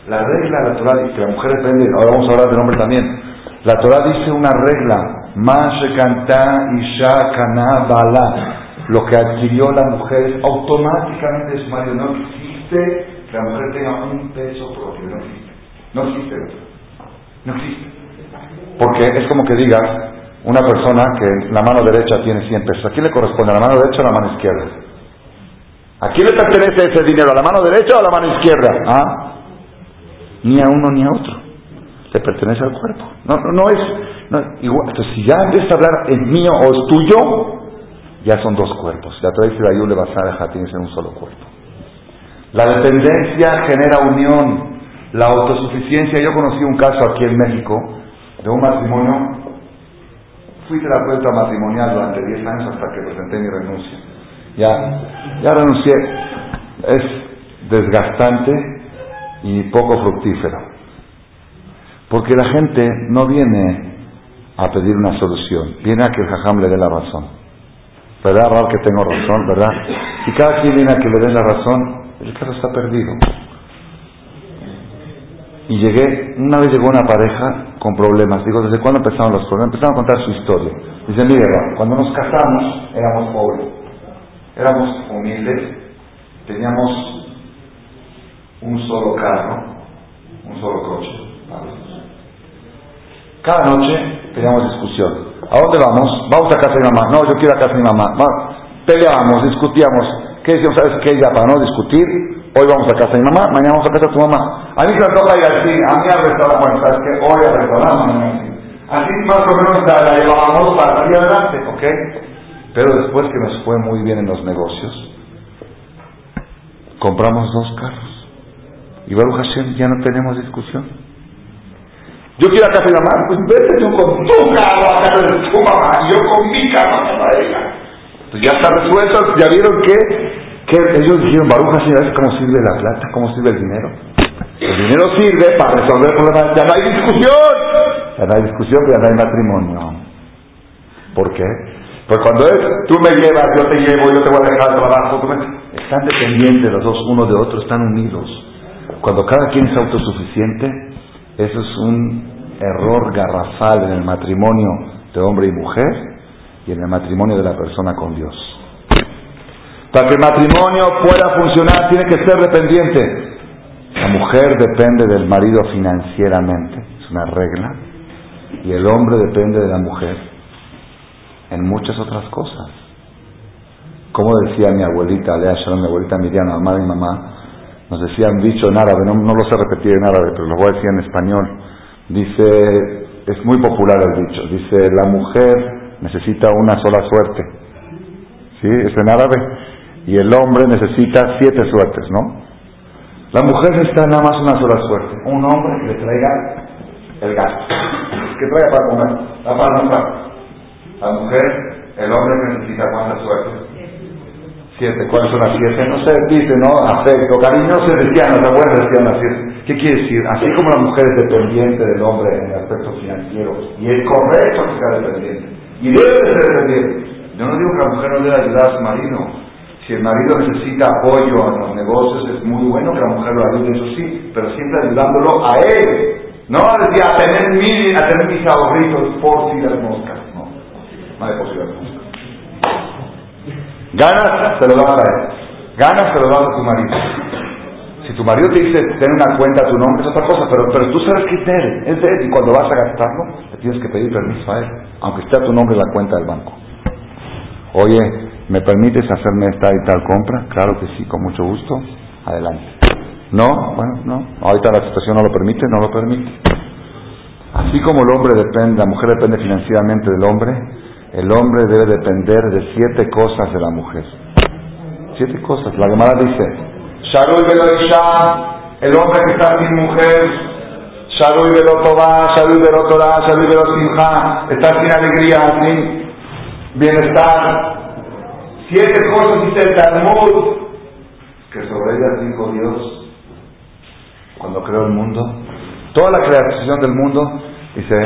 La regla natural y que la mujer depende, ahora vamos a hablar del hombre también. La Torah dice una regla. Lo que adquirió la mujer automáticamente de su marido. No existe que la mujer tenga un peso propio, no existe. No existe No existe. Porque es como que digas, una persona que la mano derecha tiene 100 pesos, ¿a quién le corresponde? ¿A la mano derecha o a la mano izquierda? ¿A quién le pertenece ese dinero? ¿A la mano derecha o a la mano izquierda? ¿Ah? Ni a uno ni a otro. Le pertenece al cuerpo. No, no, es. igual. Entonces, si ya empieza a hablar es mío o es tuyo, ya son dos cuerpos. La otra dice le vas a dejar, tiene que ser un solo cuerpo. La dependencia genera unión. La autosuficiencia. Yo conocí un caso aquí en México de un matrimonio. Fui terapeuta matrimonial durante 10 años hasta que presenté mi renuncia. Ya, ya renuncié. Es desgastante y poco fructífero. Porque la gente no viene a pedir una solución, viene a que el jajam le dé la razón. ¿Verdad, Raúl, que tengo razón, verdad? Si cada quien viene a que le dé la razón, el caso está perdido. Y llegué, una vez llegó una pareja con problemas. Digo, ¿desde cuándo empezaron los problemas? Empezaron a contar su historia. Dice, mire, cuando nos casamos éramos pobres, éramos humildes, teníamos un solo carro, un solo coche. Cada noche teníamos discusión. ¿A dónde vamos? Vamos a casa de mi mamá. No, yo quiero a casa de mi mamá. Peleábamos, discutíamos. ¿Qué decíamos? ¿Sabes qué? Ya para no discutir, Hoy vamos a casa de mi mamá, mañana vamos a casa de tu mamá. A mí se me toca ir cine, a mí al restaurante, bueno, sabes que hoy al restaurante, Así más o menos la, llevábamos para salir adelante, ¿ok? Pero después que nos fue muy bien en los negocios, compramos dos carros. Y Baruch Hashem, ya no tenemos discusión. Yo quiero a casa de mamá, pues vete tú con tu carro a casa de tu mamá yo con mi carro a casa de ella. Pues ya está resuelto, ya vieron que, que ellos dijeron, Baruch Hashem, ¿sabes cómo sirve la plata? ¿Cómo sirve el dinero? El dinero sirve para resolver problemas, ya no hay discusión. Ya no hay discusión, ya no hay matrimonio. ¿Por qué? Pues cuando es, tú me llevas, yo te llevo, yo te voy a dejar el trabajo, están dependientes los dos uno de otro, están unidos. Cuando cada quien es autosuficiente, eso es un error garrafal en el matrimonio de hombre y mujer y en el matrimonio de la persona con Dios. Para que el matrimonio pueda funcionar tiene que ser dependiente. La mujer depende del marido financieramente, es una regla, y el hombre depende de la mujer en muchas otras cosas. Como decía mi abuelita, Lea Shalom, mi abuelita Miriam, mamá y mamá, nos decían dicho en árabe, no, no lo sé repetir en árabe, pero lo voy a decir en español. Dice, es muy popular el dicho, dice, la mujer necesita una sola suerte. ¿Sí? Es en árabe. Y el hombre necesita siete suertes, ¿no? La mujer necesita nada más una sola suerte. Un hombre que le traiga el gasto. Que traiga para comer, para comprar. La mujer, el hombre necesita cuántas suertes? Siete. ¿Cuáles son las siete? No sé, dice, ¿no? Afecto, cariño, se decían, las abuelas decían las siete. ¿Qué quiere decir? Así como la mujer es dependiente del hombre en el aspecto financiero, y es correcto que sea dependiente, y debe de ser dependiente. Yo no digo que la mujer no debe ayudar a su marido. Si el marido necesita apoyo en los negocios, es muy bueno que la mujer lo ayude, eso sí, pero siempre ayudándolo a él. No a tener, mi, a tener mis ahorritos por si las moscas. No hay posibilidad. Ganas, se lo dan a él. Ganas, se lo dan a tu marido. Si tu marido te dice, ten una cuenta a tu nombre, es otra cosa, pero, pero tú sabes que es de él, es él, y cuando vas a gastarlo, le tienes que pedir permiso a él, aunque esté a tu nombre la cuenta del banco. Oye, ¿me permites hacerme esta y tal compra? Claro que sí, con mucho gusto. Adelante. No, bueno, no. Ahorita la situación no lo permite, no lo permite. Así como el hombre depende, la mujer depende financieramente del hombre, el hombre debe depender de siete cosas de la mujer. Siete cosas. La Gemara dice, Sharui Isha, el hombre que está sin mujer, Sharui velo Tová, Sharui velo Torah, Sharui velo Simha, está sin alegría, sin bienestar. Siete cosas dice el Talmud, que sobre ellas dijo Dios cuando creó el mundo. Toda la creación del mundo dice,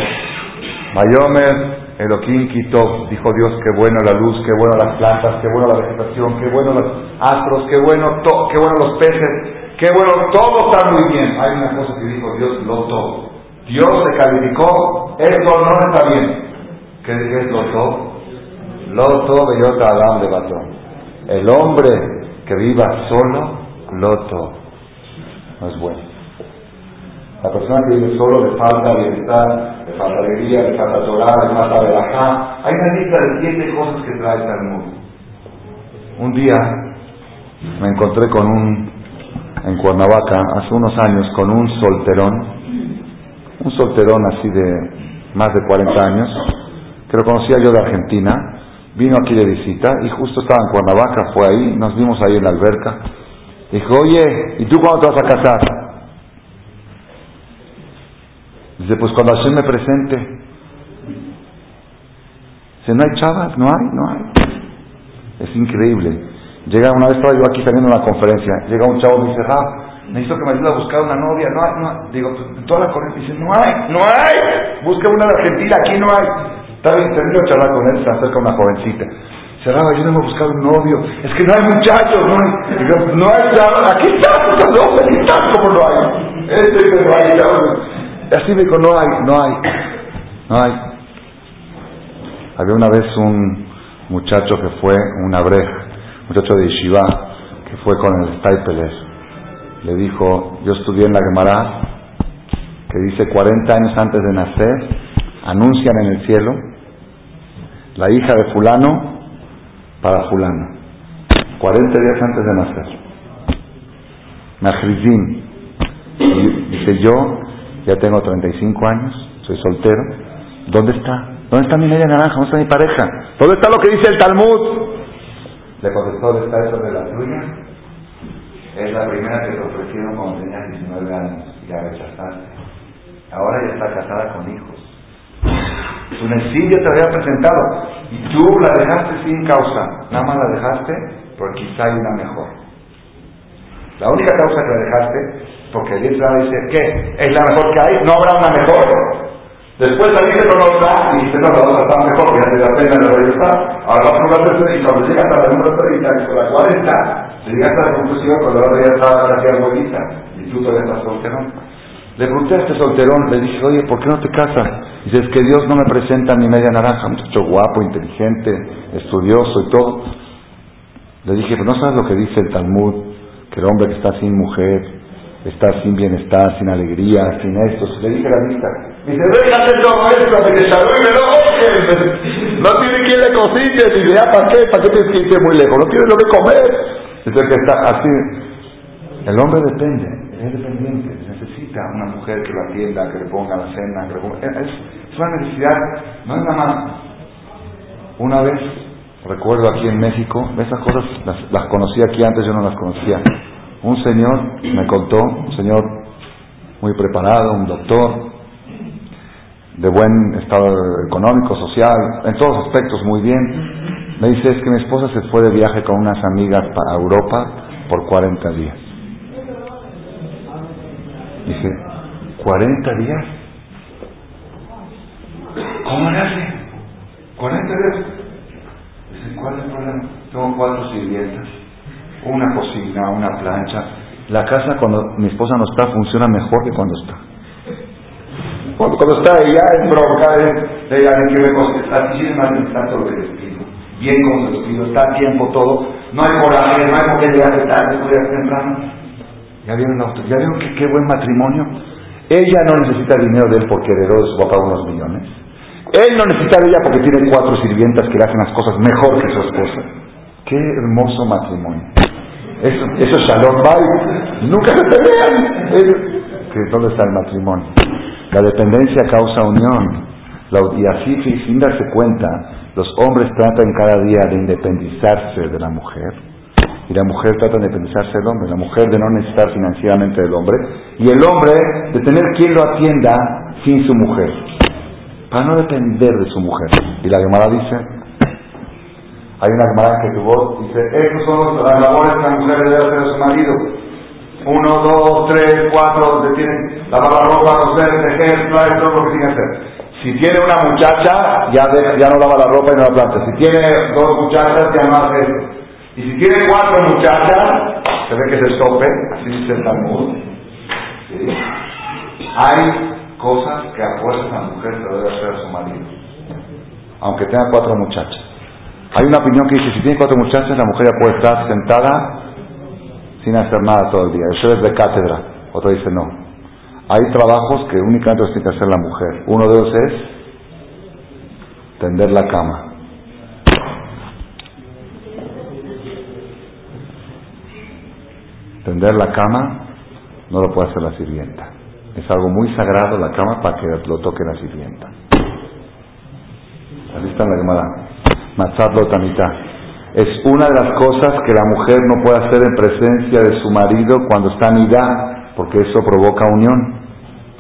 Mayomer Elohim quitó, dijo Dios, qué bueno la luz, qué bueno las plantas, qué bueno la vegetación, qué bueno los astros, qué bueno, bueno los peces, qué bueno, todo está muy bien. Hay una cosa que dijo Dios, loto. Dios se calificó, esto no está bien. ¿Qué, es loto? Loto bellota Adam de batón. El hombre que viva solo, loto. No es bueno. La persona que vive solo le falta bienestar, le falta alegría, le falta Torah, le falta relajada. Hay una lista de siete cosas que trae el mundo. Un día me encontré con un, en Cuernavaca, hace unos años, con un solterón, un solterón así de más de 40 años, que lo conocía yo de Argentina, vino aquí de visita y justo estaba en Cuernavaca, fue ahí, nos vimos ahí en la alberca. Dijo, oye, ¿y tú cuándo te vas a casar? Dice, pues cuando Hashem me presente. Dice, no hay chavas, no hay, no hay. Es increíble. Llega una vez estaba yo aquí saliendo una conferencia, llega un chavo y me dice, Raf, necesito que me ayude a buscar una novia, no hay, no hay. Digo, pues, toda la corriente dice, no hay, no hay, busca una de Argentina, aquí no hay. Está bien, termino de charlar con él, se acerca una jovencita. Cerraba, yo no me a buscar un novio, es que no hay muchachos, no hay, no hay chavos, aquí están, aquí están, como no hay. Este no hay chavos. Así me dijo, no hay, no hay, no hay. Había una vez un muchacho que fue, un abrej, muchacho de Yeshiva, que fue con el Staipeler. Le dijo, yo estudié en la Gemara, que dice 40 años antes de nacer, anuncian en el cielo, la hija de fulano para fulano. 40 días antes de nacer. Majrizim. Dice yo, ya tengo 35 años, soy soltero. ¿Dónde está? ¿Dónde está mi media naranja? ¿Dónde está mi pareja? ¿Dónde está lo que dice el Talmud? Le contestó, ¿dónde está eso de la tuya? Es la primera que te ofrecieron cuando tenías 19 años y la rechazaste. Ahora ya está casada con hijos. Su necesidad te había presentado y tú la dejaste sin causa. Nada más la dejaste porque quizá hay una mejor. La única causa que la dejaste, porque el dice, ¿qué? ¿Es la mejor que hay? ¿No habrá una mejor? Después saliste con otra y dijiste, no, la otra está mejor, ya te da pena la regresar. Ahora vas con la tercera y cuando llegas a la número 30, con la 40, llegaste a la conclusión cuando la otra ya estaba casi abuelita y tú todavía estás solterón. Le pregunté a este solterón, le dije, oye, ¿por qué no te casas? Dice, es que Dios no me presenta mi media naranja, muchacho guapo, inteligente, estudioso y todo. Le dije, pero no sabes lo que dice el Talmud, que el hombre que está sin mujer, está sin bienestar, sin alegría, sin esto. Le dije a la vista, dice, déjate todo esto, me me lo No tiene quien le cocine, dice, ya, ¿para qué? ¿Para qué tienes que irte muy lejos? No tiene lo que comer. Dice que está así. El hombre depende, es dependiente, necesita una mujer que lo atienda, que le ponga la cena, que ponga... Es, es una necesidad, no es nada más. Una vez, recuerdo aquí en México, esas cosas las, las conocí aquí antes, yo no las conocía un señor me contó, un señor muy preparado, un doctor, de buen estado económico, social, en todos aspectos muy bien. Me dice, es que mi esposa se fue de viaje con unas amigas a Europa por 40 días. Dice, ¿40 días? ¿Cómo le hace? ¿40 días? Dice, ¿cuál es el problema? Tengo cuatro sirvientas una cocina, una plancha. La casa cuando mi esposa no está funciona mejor que cuando está. Cuando, está ella en bronca, ella que me está está todo el despido, bien con su despido, está a tiempo todo, no hay coraje, no hay por qué llegar tarde, llegar temprano. ¿Ya vieron, ¿Ya vieron qué, qué buen matrimonio? Ella no necesita dinero de él porque heredó de su papá unos millones. Él no necesita de ella porque tiene cuatro sirvientas que le hacen las cosas mejor que su esposa. Qué hermoso matrimonio. Eso, eso es Shalom Bay. Nunca se pelean. ¿Dónde está el matrimonio? La dependencia causa unión. y así, sin darse cuenta, los hombres tratan cada día de independizarse de la mujer. Y la mujer trata de independizarse del hombre. La mujer de no necesitar financieramente del hombre. Y el hombre de tener quien lo atienda sin su mujer. Para no depender de su mujer. Y la Gemara dice, hay una hermana que tuvo, dice, estos son las labores que la mujer debe hacer a su marido. Uno, dos, tres, cuatro, se tienen lavar la ropa, coser, tejer, traer todo lo que tiene que hacer. Si tiene una muchacha, ya, ya no lava la ropa y no la planta. Si tiene dos muchachas, ya no hace eso. Y si tiene cuatro muchachas, se ve que se tope, así dice el Talmud. Hay cosas que a fuerza la mujer se debe hacer a su marido, aunque tenga cuatro muchachas. Hay una opinión que dice, si tiene cuatro muchachas, la mujer ya puede estar sentada sin hacer nada todo el día. Eso es de cátedra. Otro dice, no. Hay trabajos que únicamente los tiene que hacer la mujer. Uno de ellos es tender la cama. Tender la cama no lo puede hacer la sirvienta. Es algo muy sagrado la cama para que lo toque la sirvienta. Así está la llamada. Es una de las cosas que la mujer no puede hacer en presencia de su marido cuando está en ida, porque eso provoca unión.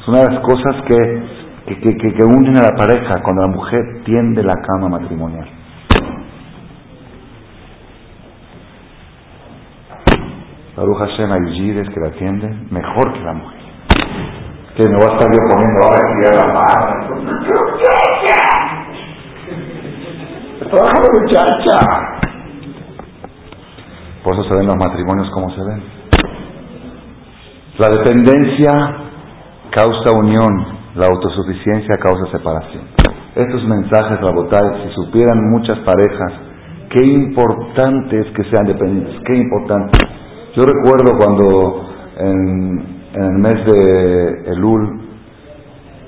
Es una de las cosas que, que, que, que unen a la pareja cuando la mujer tiende la cama matrimonial. Baruch Hashem hay gires que la atienden mejor que la mujer. Que me voy a estar yo poniendo ahora aquí a la mano. Trabaja muchacha. Por eso se ven los matrimonios como se ven. La dependencia causa unión, la autosuficiencia causa separación. Estos mensajes, Rabotai, si supieran muchas parejas, qué importante es que sean dependientes, qué importante. Yo recuerdo cuando en, en el mes de Elul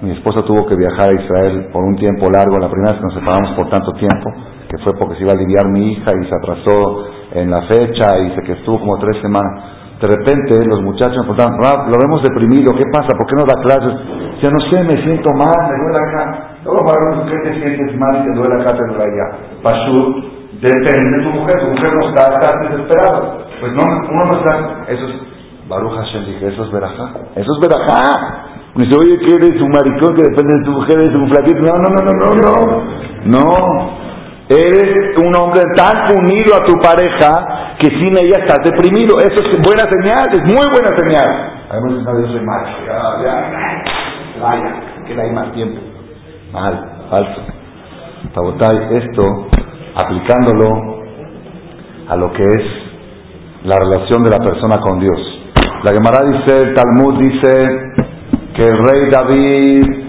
mi esposa tuvo que viajar a Israel por un tiempo largo, la primera vez que nos separamos por tanto tiempo, que fue porque se iba a aliviar mi hija y se atrasó en la fecha y se que estuvo como tres semanas. De repente los muchachos me preguntaban, lo vemos deprimido, ¿qué pasa? ¿Por qué no da clases? Ya no sé, me siento mal, me duele acá. Luego, ¿qué te sientes mal y te duele acá, te duele allá? Pashut, depende de tu mujer, tu mujer no está, está desesperado. Pues no, uno no está, eso es, Baruch Hashem dije, eso es verajá, eso es verajá. Me dice, oye, que eres un maricón que depende de tu mujer, eres un flaquito. No, no, no, no, no, no. No. Eres un hombre tan unido a tu pareja que sin ella estás deprimido. Eso es buena señal, es muy buena señal. Además, no, yo soy macho, ya, ya, vaya, que hay más tiempo. Mal, falso. Tabotay, esto, aplicándolo a lo que es la relación de la persona con Dios. La Gemara dice, el Talmud dice que el rey David,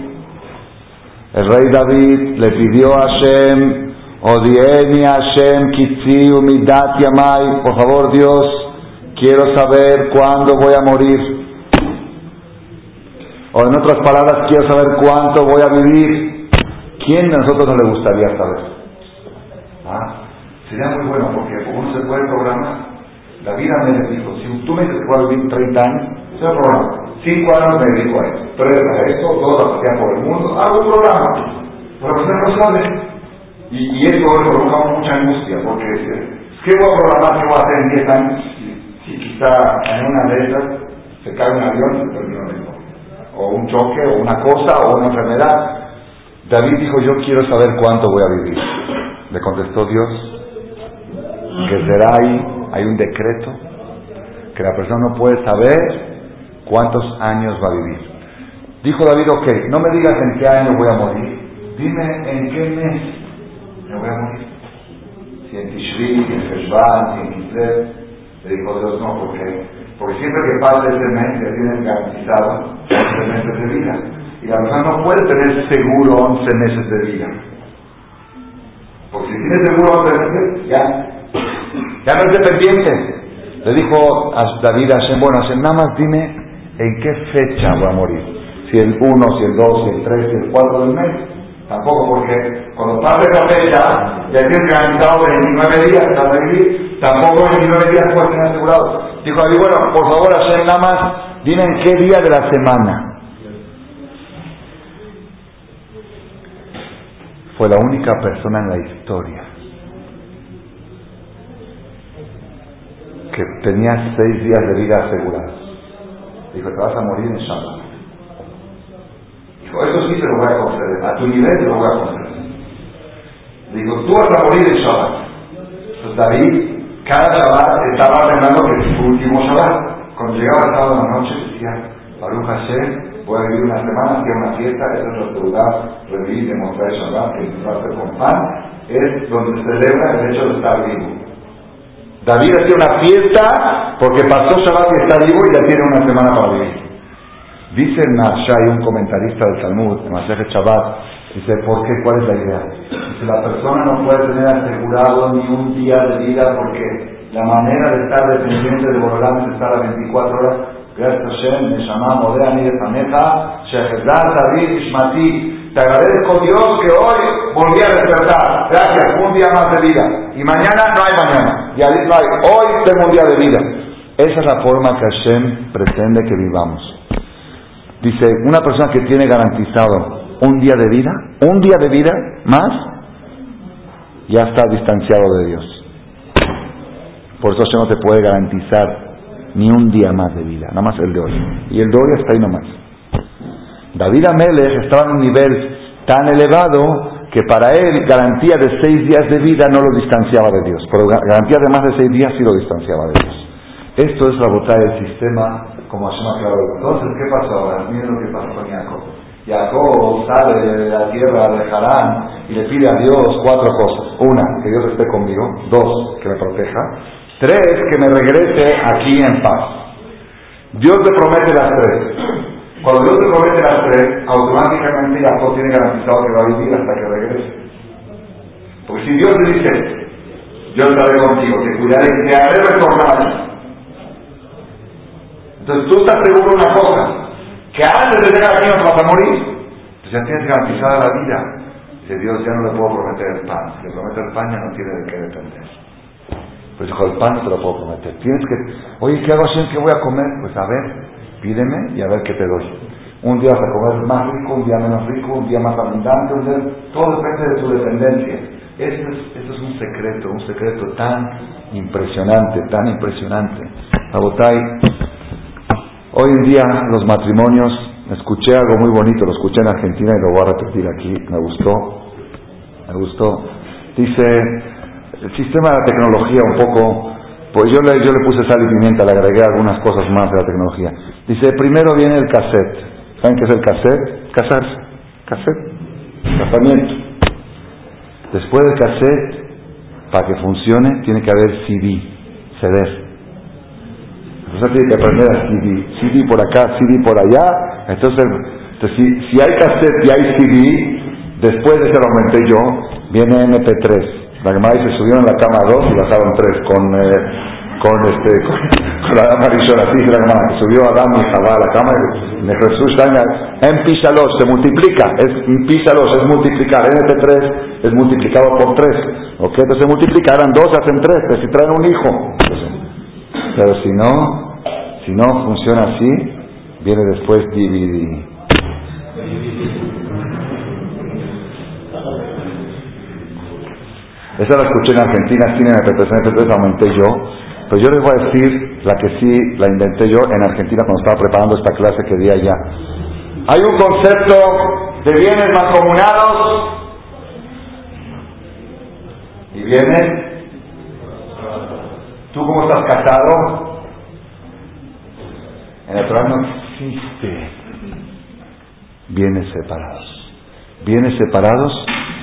el rey David le pidió a Hashem Odieni Hashem Kitzi Umidat Yamai. Por favor, Dios, quiero saber cuándo voy a morir. O en otras palabras, quiero saber cuánto voy a vivir. ¿Quién de nosotros no le gustaría saber? ¿Ah? Sería muy bueno porque uno se puede programar. La vida me dijo, si tú me dices que voy a vivir 30 años, se programa. 5 años me dedico a esto, 3 a esto, 2 a por el mundo, hago un programa. Pero usted no sabe. Y, y eso provoca mucha angustia, porque ¿qué voy a programar que voy a hacer en 10 años? Si, quizá en una de esas se cae un avión y se terminó O un choque, o una cosa, o una enfermedad. David dijo, yo quiero saber cuánto voy a vivir. Le contestó Dios, que será ahí, hay un decreto, que la persona no puede saber cuántos años va a vivir. Dijo David, ok, no me digas en qué año voy a morir, dime en qué mes me voy a morir. Si en Tishri, en Heshvan, si en Kislev, le dijo Dios no, porque, porque siempre que pase ese mes ya tienes garantizado 11 meses de vida. Y la persona no puede tener seguro 11 meses de vida. Porque si tiene seguro 11 meses, ya, ya no es dependiente. Le dijo a David a Hashem, bueno Hashem, nada más dime en qué fecha voy a morir. Si el 1, si el 2, si el 3, si el 4 del mes. Tampoco porque cuando pase esa fecha, ya tienes garantizado 29 días para vivir, tampoco 29 días puedes tener asegurado. Dijo David, bueno, por favor, hacer nada más, dime en qué día de la semana. Fue la única persona en la historia que tenía seis días de vida asegurados. Dijo, te vas a morir en Shabbat. Eso sí te lo voy a conceder, a tu nivel te lo voy a conceder. Digo, tú vas a morir en Shabbat. Entonces David, cada Shabbat estaba arreglando que su último Shabbat. Cuando llegaba el sábado de la noche decía, Baruch Hashem, voy a vivir una semana, hacía una fiesta, esa es la autoridad, revivir, demostrar el Shabbat, que se va a hacer con pan, es donde se celebra el hecho de estar vivo. David hacía una fiesta porque pasó Shabbat y está vivo y ya tiene una semana para vivir. Dice Nashai, un comentarista del Talmud, en Masej Shabbat, dice, ¿por qué? ¿Cuál es la idea? Dice, la persona no puede tener asegurado ni un día de vida porque la manera de estar dependiente de Borolán es estar a 24 horas. Gracias a Hashem, Neshama, Modea, de Fameja, Shehezar, David, Ishmati. Te agradezco Dios que hoy volví a despertar. Gracias, un día más de vida. Y mañana no hay mañana. Y no hay. Hoy tengo un día de vida. Esa es la forma que Hashem pretende que vivamos. Dice, una persona que tiene garantizado un día de vida, un día de vida más, ya está distanciado de Dios. Por eso usted no te puede garantizar ni un día más de vida, nada más el de hoy. Y el de hoy está ahí nomás. David Amelech estaba en un nivel tan elevado que para él garantía de seis días de vida no lo distanciaba de Dios, pero garantía de más de seis días sí lo distanciaba de Dios. Esto es la botella del sistema como Hashem aclaró. Entonces, ¿qué pasó ahora? Miren lo que pasó con Jacob. Jacob sale de la tierra de Harán y le pide a Dios cuatro cosas. Una, que Dios esté conmigo. Dos, que me proteja. Tres, que me regrese aquí en paz. Dios te promete las tres. Cuando Dios te promete las tres, automáticamente Jacob tiene garantizado que va a vivir hasta que regrese. Porque si Dios le dice, yo estaré contigo, te cuidaré, te haré retornar entonces tú estás seguro de una cosa, que antes de llegar aquí no vas a morir, pues ya tienes garantizada la vida. Dice Dios, ya no le puedo prometer el pan. Si le prometo el pan ya no tiene de qué depender. Pues dijo, el pan no te lo puedo prometer. Tienes que, oye, ¿qué hago así? ¿Qué voy a comer? Pues a ver, pídeme y a ver qué te doy. Un día vas a comer más rico, un día menos rico, un día más abundante, un día... todo depende de tu dependencia. Eso es, eso es un secreto, un secreto tan impresionante, tan impresionante. Abotay, hoy en día los matrimonios, escuché algo muy bonito, lo escuché en Argentina y lo voy a repetir aquí, me gustó, me gustó. Dice, el sistema de la tecnología un poco, pues yo le, yo le puse sal y pimienta, le agregué algunas cosas más de la tecnología. Dice, primero viene el cassette. ¿Saben qué es el cassette? Casarse. Cassette. Casamiento. Después del cassette, para que funcione, tiene que haber CD, CD. Entonces tiene que aprender a CD. CD por acá, CD por allá. Entonces, si, si hay cassette y hay CD, después de que lo aumenté yo, viene MP3. La Gemara dice, subieron la cama dos y bajaron tres con, eh, con, este, (laughs) con, la dama. Así la Gemara, que subió Adam y Jabá a la cama y Jesús en písalos, se multiplica, es písalos, es multiplicar, NT3 es multiplicado por tres. ¿ok? Entonces se multiplica, eran dos, hacen tres, pero si traen un hijo. Pero si no, si no funciona así, viene después DVD. Esa la escuché en Argentina, tiene en MP3, aumenté yo. Pero yo les voy a decir la que sí la inventé yo en Argentina cuando estaba preparando esta clase que di allá. Hay un concepto de bienes mancomunados y viene. ¿Tú cómo estás casado? En el Torah no existe bienes separados. Bienes separados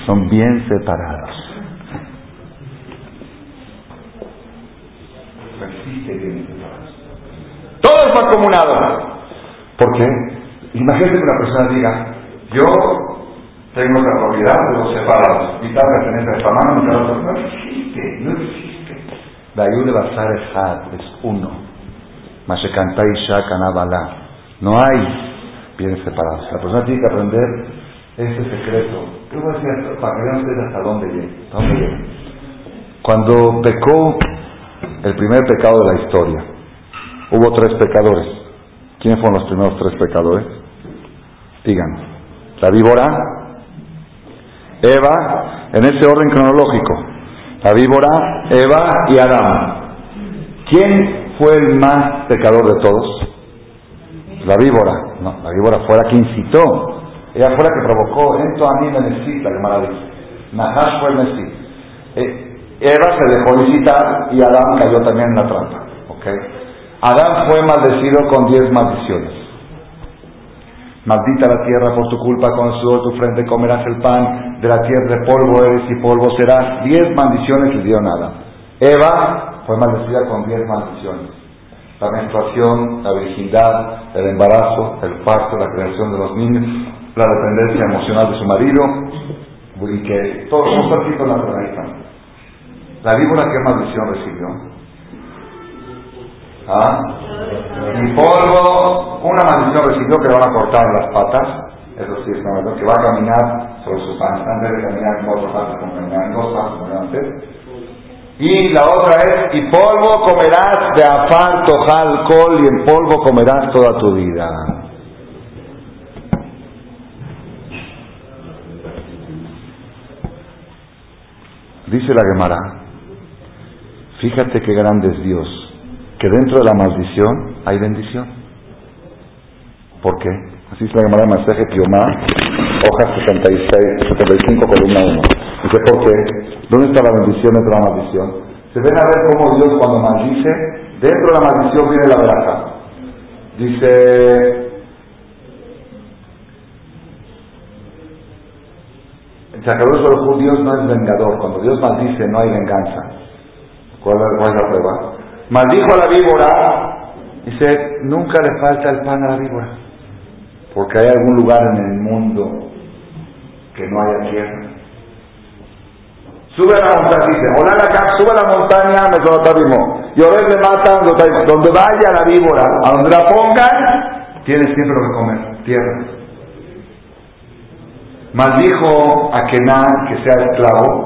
son bien separados. Todo es mancomunado. ¿Por qué? Imagínate que una persona diga, yo tengo la propiedad de los separados, mitad pertenece a esta mano, a otra. No existe, de Bazar es uno. No hay bienes separados. La persona tiene que aprender ese secreto. ¿Qué voy a decir para que vean ustedes hasta dónde llega? Cuando pecó el primer pecado de la historia. Hubo tres pecadores. ¿Quiénes fueron los primeros tres pecadores? Digan. La víbora, Eva, en ese orden cronológico. La víbora, Eva y Adán. ¿Quién fue el más pecador de todos? La víbora. No, la víbora fue la que incitó. Ella fue la que provocó. Esto a mí me necesita, que maravilla. Nahash fue el Mesí. Eh, Eva se dejó visitar y Adán cayó también en la trampa. ¿okay? Adán fue maldecido con diez maldiciones. Maldita la tierra por tu culpa, con el sudor tu frente comerás el pan, de la tierra de polvo eres y polvo serás. Diez maldiciones le dio nada. Eva fue maldecida con diez maldiciones. La menstruación, la virginidad, el embarazo, el parto, la creación de los niños, la dependencia emocional de su marido, que todos son en la ¿La víbora qué maldición recibió? ¿Ah? Y polvo, una maldición recibió que le van a cortar las patas, eso sí es que va a caminar sobre su panza, vez de caminar en cuatro patas, como en dos patas, antes. Y la otra es, y polvo comerás de afar, tojal, alcohol, y en polvo comerás toda tu vida. Dice la Gemara, Fíjate qué grande es Dios, que dentro de la maldición hay bendición. ¿Por qué? Así se llama el mensaje Piomá, hoja 66, 75, columna 1. Dice, ¿por qué? ¿Dónde está la bendición dentro de la maldición? Se ven a ver cómo Dios cuando maldice, dentro de la maldición viene la veraja. Dice, el los Dios no es vengador. Cuando Dios maldice no hay venganza. ¿Cuál, es la prueba? Maldijo a la víbora. Dice, nunca le falta el pan a la víbora. Porque hay algún lugar en el mundo que no haya tierra. Sube a la montaña, dice, hola acá, sube a la montaña, me Y ahora le matan, donde vaya la víbora, a donde la pongan, tiene siempre lo que comer, tierra. Maldijo a Kenan que sea esclavo,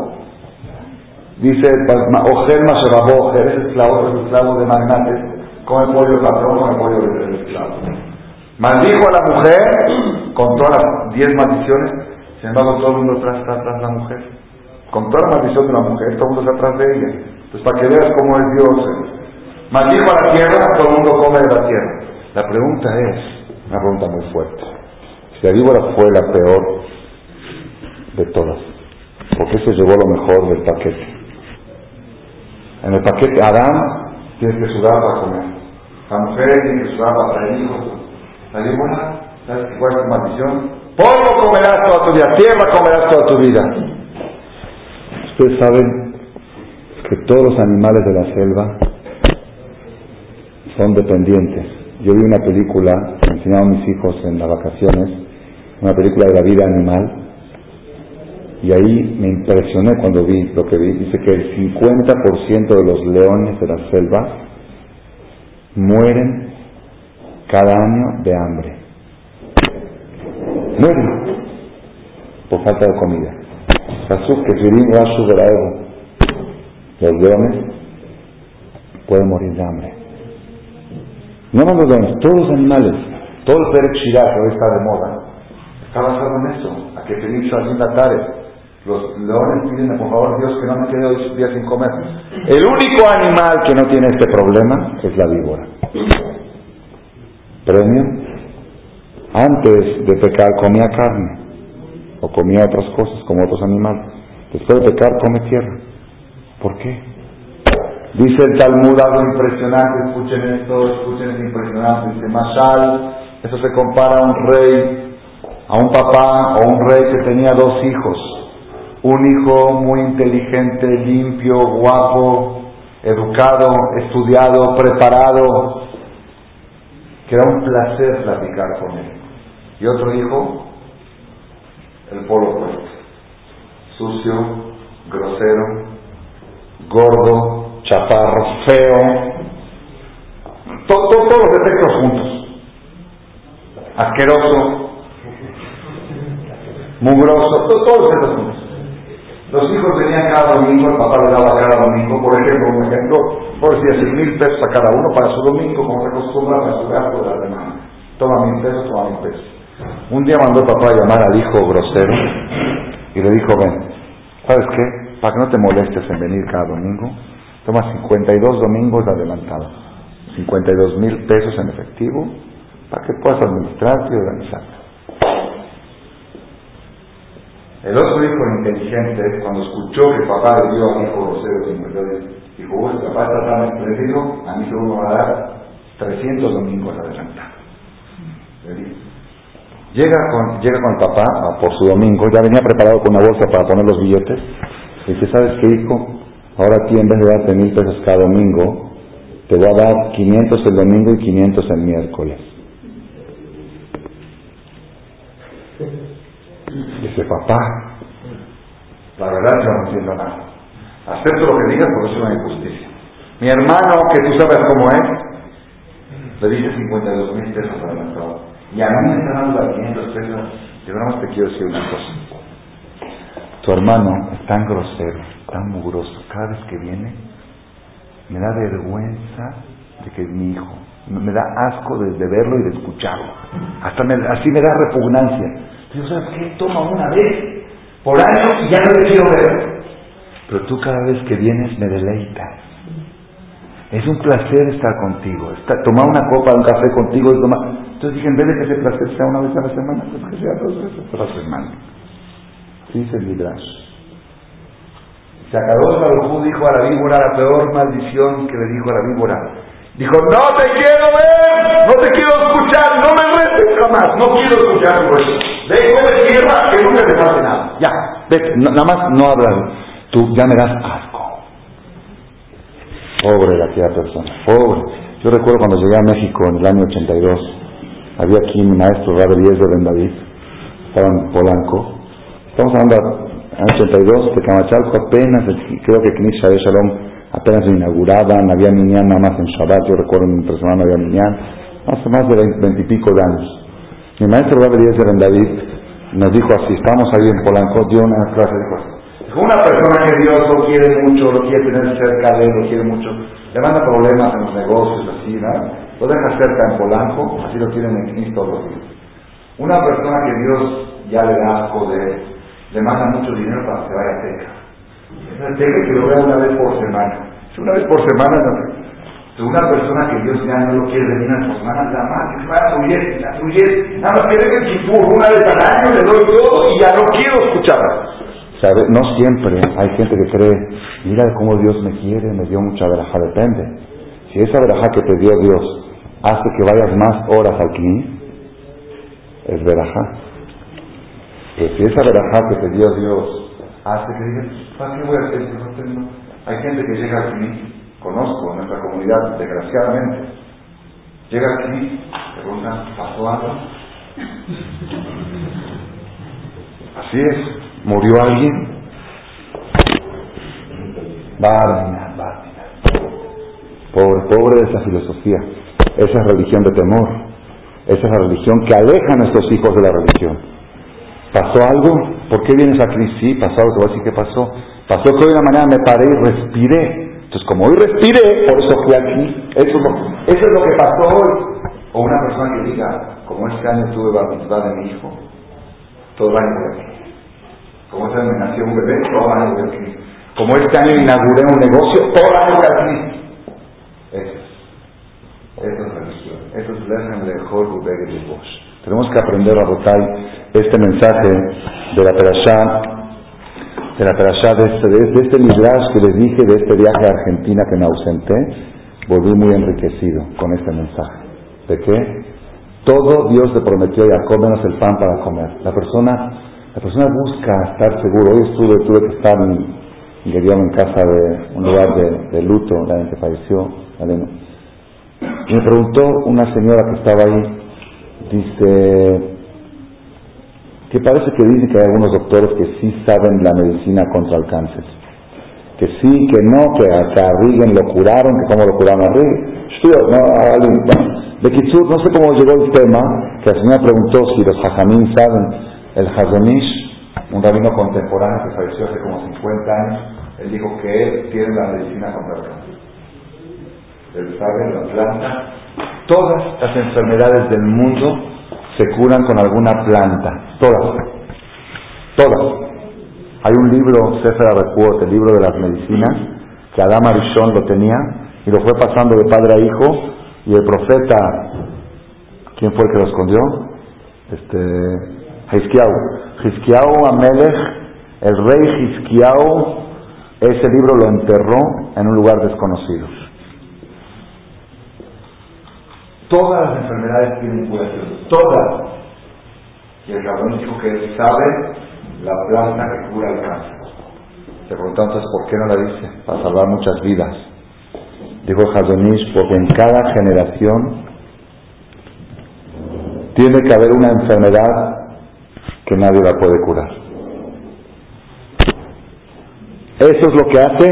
Dice, Ojel Masherabó, es esclavo, es esclavo de magnates, come pollo patrón, come pollo del esclavo. Maldijo a la mujer con todas las diez maldiciones, sin embargo todo el mundo tras, tras, tras la mujer. Con toda la maldición de la mujer, todo el mundo está atrás de ella. Entonces, para que veas cómo es Dios. Eh. Maldijo a la tierra, todo el mundo come de la tierra. La pregunta es, una pregunta muy fuerte. Si la víbora fue la peor de todas, ¿por qué se llevó lo mejor del paquete? En el paquete Adán tiene que sudar para comer. La mujer tiene que sudar para traer hijos. La víbora, ¿sabes cuál es la maldición? Polvo comerás toda tu vida, tierra comerás toda tu vida. Ustedes saben que todos los animales de la selva son dependientes. Yo vi una película, que enseñaron mis hijos en las vacaciones, una película de la vida animal, y ahí me impresioné cuando vi lo que vi. Dice que el 50% de los leones de la selva mueren cada año de hambre. Mueren por falta de comida. Los leones pueden morir de hambre. No nos los leones, todos los animales, todo el Perek Shirah que hoy está de moda, está basado en eso, a que te dicho la tarde. Los leones piden, por favor, Dios, que no me quede hoy días sin comer. El único animal que no tiene este problema es la víbora. Premio. Antes de pecar comía carne o comía otras cosas como otros animales. Después de pecar come tierra. ¿Por qué? Dice el Talmud algo impresionante, escuchen esto, escuchen esto impresionante. Dice Mashal, eso se compara a un rey, a un papá o un rey que tenía dos hijos. Un hijo muy inteligente, limpio, guapo, educado, estudiado, preparado, que era un placer platicar con él. Y otro hijo, el polo opuesto, sucio, grosero, gordo, chaparro, feo, todos los defectos juntos, asqueroso, mugroso, todos los defectos juntos. Los hijos venían cada domingo, el papá le daba cada domingo, por ejemplo, un ejemplo, por decir seis mil pesos a cada uno para su domingo, como se acostumbra a su gasto de la semana. Toma mil pesos, toma mil pesos. Un día mandó el papá a llamar al hijo grosero y le dijo, ven, ¿sabes qué? Para que no te molestes en venir cada domingo, Toma 52 domingos de adelantado, 52 mil pesos en efectivo, para que puedas administrarte y organizarte. El otro hijo inteligente, cuando escuchó que papá le dio a mi hijo Rosero 52, dijo, vos, papá está tan expresivo, a mí solo me va a dar 300 domingos adelantados. Llega con, llega con el papá por su domingo, ya venía preparado con una bolsa para poner los billetes. Y dice, ¿sabes qué, hijo? Ahora aquí en vez de darte mil pesos cada domingo, te voy a dar 500 el domingo y 500 el miércoles. Dice, papá, la verdad yo no entiendo nada. Acepto lo que digas porque es una injusticia. Mi hermano, que tú sabes cómo es, le dice 52 mil pesos adelantado. Y a mí me están dando las 500 pesos. Yo nada más te quiero decir una cosa. Tu hermano es tan grosero tan mugroso. Cada vez que viene, me da vergüenza de que es mi hijo. Me da asco de, verlo y de escucharlo. Hasta así me da repugnancia. Pero ¿sabes qué? Toma una vez por año y ya no le quiero ver. Pero tú cada vez que vienes me deleitas. Es un placer estar contigo. tomar una copa, un café contigo y tomar. Entonces dije, en vez de que ese placer sea una vez a la semana, pues que sea dos veces a la semana. Dice el Midrash. Sacados Barujú dijo a la víbora la peor maldición que le dijo a la víbora. Dijo, no te quiero ver, no te quiero escuchar, no me reces jamás, no quiero escuchar Ve, de tierra que nunca te pase nada. Ya, vete, nada más no hablas. Tú ya me das asco. Pobre de aquella persona, pobre. Yo recuerdo cuando llegué a México en el año 82, había aquí mi maestro Rabel de Ben David, estaba en Polanco. Estamos hablando en 82, que Camachalco apenas, creo que Knisha de Shalom apenas se inauguraban, había niñán nada más en Shabbat, yo recuerdo en mi persona no había niñán, hace más de veintipico de años. Mi maestro Rabbi Eliezer David nos dijo así, estamos ahí en Polanco, dio una clase, dijo así, dijo, una persona que Dios lo quiere mucho, lo quiere tener cerca de él, lo quiere mucho, le manda problemas en los negocios, así, ¿no? Lo deja cerca en Polanco, así lo tienen en Cristo todos los días. Una persona que Dios ya le da asco de él, le manda mucho dinero para que vaya a Teca. Deje que lo vea una vez por semana. Si una vez por semana no. Una persona que Dios ya no lo quiere venir una por semana, la más que va a fluir, la fluye, nada más que una vez al año, le doy todo y ya no quiero escuchar. ¿Sabe? No siempre hay gente que cree, mira cómo Dios me quiere, me dio mucha veraja, depende. Si esa veraja que te dio Dios hace que vayas más horas al CNI, es verajá. Pero si esa verajá que te dio Dios hace que digas, ¿para qué voy a hacer? Hay gente que llega al CNI, conozco en nuestra comunidad, desgraciadamente, llega al CNI, preguntan, ¿pasó algo? Así es, ¿murió alguien? Bármina, bármina. Pobre, pobre de esa filosofía. Esa es religión de temor. Esa es la religión que aleja a nuestros hijos de la religión. ¿Pasó algo? ¿Por qué vienes aquí? Sí, pasó algo, te voy a decir qué pasó. Pasó que hoy de una mañana me paré y respiré. Entonces, como hoy respiré, por eso fui aquí. Eso eso es lo que pasó hoy. O una persona que diga, como este año tuve la de mi hijo, todo el año voy aquí. Como este año me nació un bebé, todo el año voy aquí. Como este año inauguré un negocio, todo el año voy aquí. Eso es. Eso es religión. Eso es Lechem de Bosch. Tenemos que aprender a votar este mensaje de la Perashá de la perashá de este, de este que les dije de este viaje a Argentina que me ausenté, volví muy enriquecido con este mensaje. ¿De qué? Todo Dios le prometió a Jacob menos el pan para comer. La persona, la persona busca estar seguro. Hoy estuve, tuve que estar en, en casa de un lugar de, luto, la gente falleció. Y me preguntó una señora que estaba ahí, dice, que parece que dice que hay algunos doctores que sí saben la medicina contra el cáncer. Que sí, que no, que hasta a lo curaron, que cómo lo curaron a Rigen. no, de Kitsur, no sé cómo llegó el tema, que la señora preguntó si los hajamín saben, el Hazonish, un rabino contemporáneo que falleció hace como 50 años, él dijo que él tiene la medicina contra el cáncer. Él sabe la planta. Todas las enfermedades del mundo se curan con alguna planta. Todas. Todas. Hay un libro, Sefer Recuot, el libro de las medicinas, que Adam Arishon lo tenía y lo fue pasando de padre a hijo y el profeta, ¿quién fue el que lo escondió? Este, Hizkiau. Amelech, el rey Hizkiau, ese libro lo enterró en un lugar desconocido. Todas las enfermedades tienen curación, todas. Y el cabrón dijo que él sabe la planta que cura el cáncer. Se preguntó entonces, ¿por qué no la dice? Para salvar muchas vidas. Dijo Hazonish, porque en cada generación tiene que haber una enfermedad que nadie la puede curar. Eso es lo que hace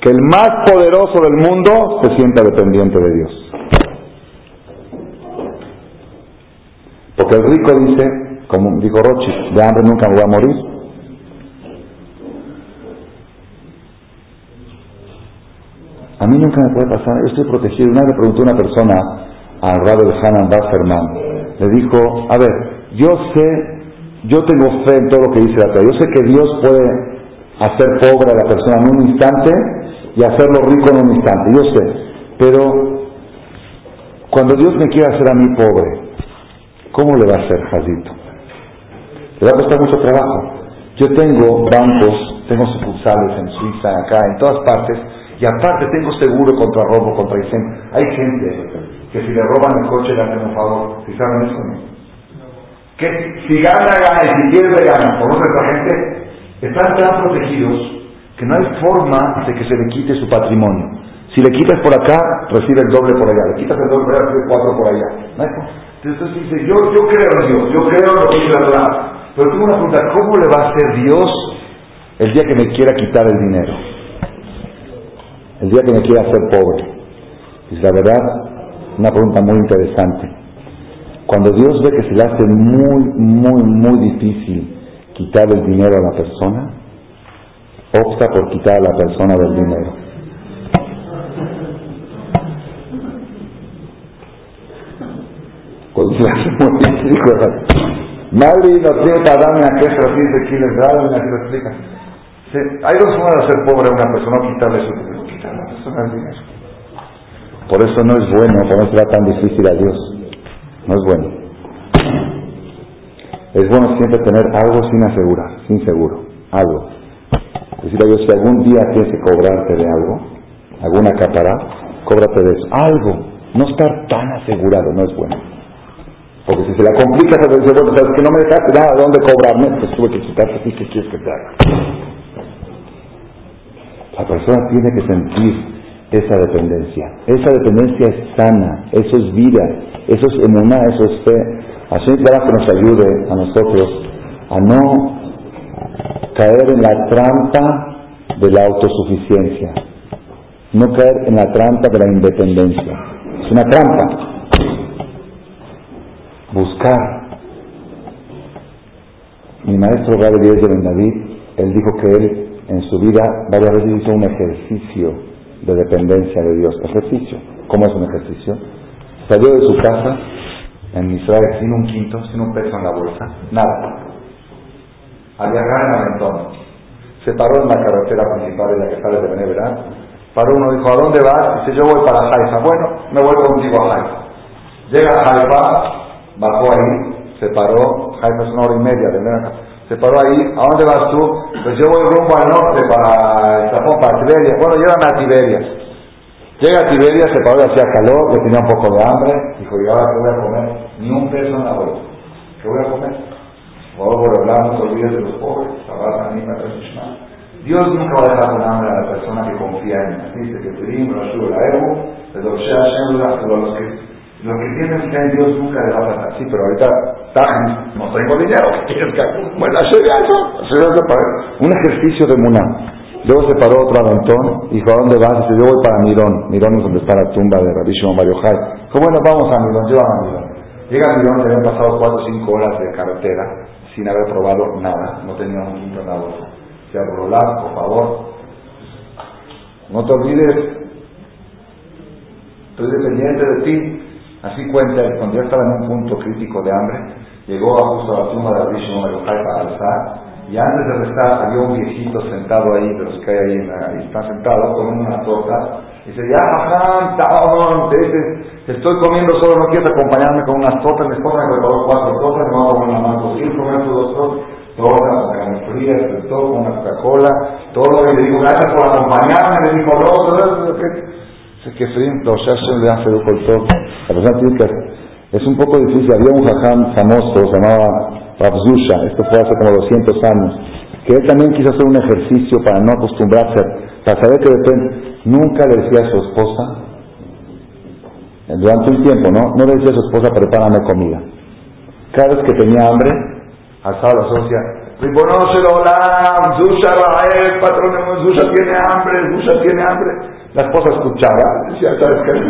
que el más poderoso del mundo se sienta dependiente de Dios. Porque el rico dice, como dijo Rochi, de hambre nunca me voy a morir. A mí nunca me puede pasar, yo estoy protegido. Una vez le preguntó una persona al Rabbi Hanan Basserman, le dijo, a ver, yo sé, yo tengo fe en todo lo que dice la Torah, yo sé que Dios puede hacer pobre a la persona en un instante y hacerlo rico en un instante, yo sé, pero cuando Dios me quiere hacer a mí pobre, ¿cómo le va a hacer, Jadito? Le va a costar mucho trabajo. Yo tengo bancos, tengo sucursales en Suiza, acá, en todas partes, y aparte tengo seguro contra robo, contra incendio. Hay gente que si le roban el coche le hacen un favor. ¿Si saben eso no? Que si gana, gana, y si pierde, gana. Por otra gente, están tan protegidos que no hay forma de que se le quite su patrimonio. Si le quitas por acá, recibe el doble por allá. Le quitas el doble por allá, recibe cuatro por allá. ¿No hay Entonces dice, yo, yo creo en Dios, yo creo en lo que dice la. Pero tengo una pregunta, ¿cómo le va a hacer Dios el día que me quiera quitar el dinero? el día que me quiera hacer pobre. Es la verdad, una pregunta muy interesante. Cuando Dios ve que se le hace muy, muy, muy difícil quitar el dinero a la persona, opta por quitar a la persona del dinero. Madre no tiene para darme una queja, así de quién es raro, y lo explica. hay dos formas de ser pobre a una persona, quitarle su quitarle a persona dinero. Por eso no es bueno ponerse tan difícil a Dios. No es bueno. Es bueno siempre tener algo sin asegurar, sin seguro, algo. Decir a Dios, si algún día tienes que cobrarte de algo, alguna capará, cóbrate de eso. Algo. No estar tan asegurado, no es bueno. Porque si se la complica, se dice, bueno, sabes que no me dejaste nada de dónde cobrarme, pues tuve que quitarte así, ¿qué quieres que te haga? La persona tiene que sentir esa dependencia. Esa dependencia es sana, eso es vida, eso es emuná, eso es fe. Así para que nos ayude a nosotros a no caer en la trampa de la autosuficiencia, no caer en la trampa de la independencia. Es una trampa. Buscar. Mi maestro Rabbi Díaz de Ben él dijo que él en su vida varias veces hizo un ejercicio de dependencia de Dios. Ejercicio. ¿Cómo es un ejercicio? Salió de su casa en Israel sin un quinto, sin un peso en la bolsa, nada. Viajar en Aventón, se paró en la carretera principal de la que sale de Benevera, paró uno dijo, ¿a dónde vas? Dice, yo voy para Haifa. Bueno, me voy contigo a Haifa. Llega a Haifa, bajó ahí, se paró, Haifa es una hora y media de Benevera se paró ahí, ¿a dónde vas tú? Pues yo voy rumbo al norte para el Japón, para Tiberia. Bueno, llévame a Tiberia. Llega a Tiberia, se paró, hacía calor, le tenía un poco de hambre, dijo, ¿y ahora qué voy a comer? Ni un peso en la bolsa. ¿Qué voy a comer? Por no te olvides de los pobres, Dios nunca va a dejar con hambre a la persona que confía en él. Dice que pedimos la ayuda, la ego, pero los que lo que tienen fe en Dios nunca le va a pasar. Sí, pero ahorita no tengo dinero. Bueno, hacer eso, un ejercicio de Muná. Luego se paró otro aventón y dijo, ¿a dónde vas? Dice, yo voy para Mirón. Mirón es donde está la tumba de Rabbi Shimon Bar Dijo, bueno, vamos a Mirón, llévame a Mirón. Llega a Mirón, le habían pasado 4 o 5 horas de carretera sin haber probado nada. No tenía un quinto en la bolsa. Decía, por favor, no te olvides, estoy dependiente de ti. Así cuenta, cuando ya estaba en un punto crítico de hambre, llegó a justo a la tumba de Rabbi para alzar, y antes de rezar había un viejito sentado ahí, de los que hay ahí, en está sentado una torta, y dice, ya, te, estoy comiendo solo, no quieres acompañarme con unas tortas, mi esposa me preparó cuatro tortas, me voy a una más posible, comer dos tortas, fría, todo con una Coca-Cola, todo, y le digo, gracias por acompañarme, le digo, no, le. La persona tiene que Es un poco difícil. Había un jajam famoso, se llamaba Rabzusha, esto fue hace como 200 años, que él también quiso hacer un ejercicio para no acostumbrarse, para saber que depende. Nunca le decía a su esposa, durante un tiempo, ¿no? No le decía a su esposa, prepárame comida. Cada vez que tenía hambre, alzaba la socia, Ribono Olam, Zusha Rael, patrón, Zusha tiene hambre, Zusha tiene hambre. La esposa escuchaba, decía, ¿sabes qué?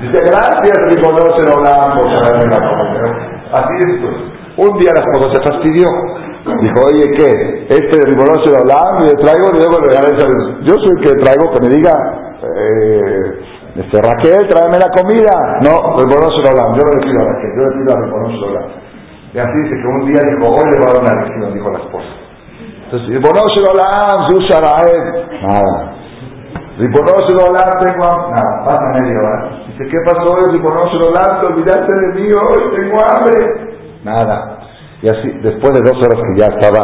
Dice, gracias, Ribono Olam, por traerme la comida. Así es, pues. Un día la esposa se fastidió. Dijo, oye, ¿qué? Este Ribono Olam, le traigo, le debo regalar Yo soy el que traigo que me diga, eh, este, Raquel, tráeme la comida. No, Ribono Olam, yo no le pido a Raquel, yo le pido a Ribono Olam. Y así dice que un día dijo, hoy le voy a dar una lección, dijo la esposa. Entonces, Ribono Shalom, Zusharaed, nada. Ribono Shalom, tengo nada, pasa media hora. Dice, ¿qué pasó hoy? Ribono Shalom, te olvidaste de mí hoy, tengo hambre. Nada. Y así, después de dos horas que ya estaba,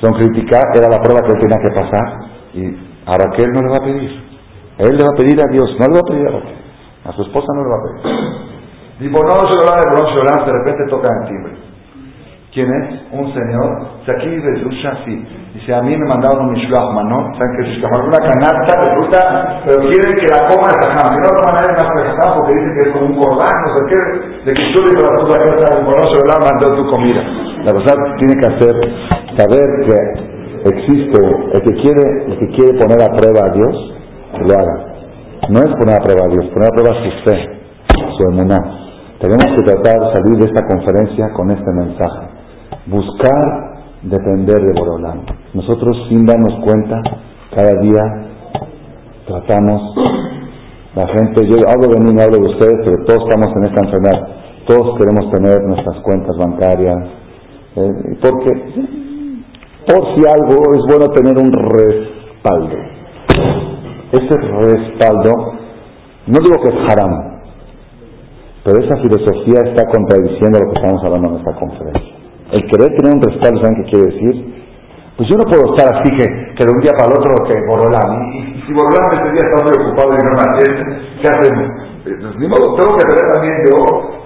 son criticar, era la prueba que él tenía que pasar. Y a Raquel no le va a pedir. Él le va a pedir a Dios, no le va a pedir a Raquel. A su esposa no le va a pedir. Ribono Shalom, Ribono Shalom, de repente toca el timbre. ¿Quién es? Un señor. Aquí vive Zusha, sí. Dice, a mí me mandaron un Mishloach Manot. ¿Saben qué es Una canasta de fruta, pero quieren que la coma el jajam. Que no la van a pesada porque dicen que es como un cordán, no sé qué. De que tú le la fruta casa, el conoce, ¿verdad? Mandó tu comida. La verdad tiene que hacer, saber que existe el que quiere, el que quiere poner a prueba a Dios, que lo haga. No es poner a prueba a Dios, poner a prueba su fe, su emuná. Tenemos que tratar de salir de esta conferencia con este mensaje buscar depender de Borolán. Nosotros sin darnos cuenta, cada día tratamos, la gente, yo hablo de mí, no hablo de ustedes, pero todos estamos en esta enfermedad, todos queremos tener nuestras cuentas bancarias, ¿eh? porque por si algo es bueno tener un respaldo. Ese respaldo, no digo que es haram, pero esa filosofía está contradiciendo lo que estamos hablando en esta conferencia. El querer tener un respaldo, ¿saben qué quiere decir? Pues yo no puedo estar así que, que de un día para el otro que Borolán. Y, si Borolán este día está muy ocupado y no me ¿qué hacemos? Pues, ni modo, tengo que tener también yo,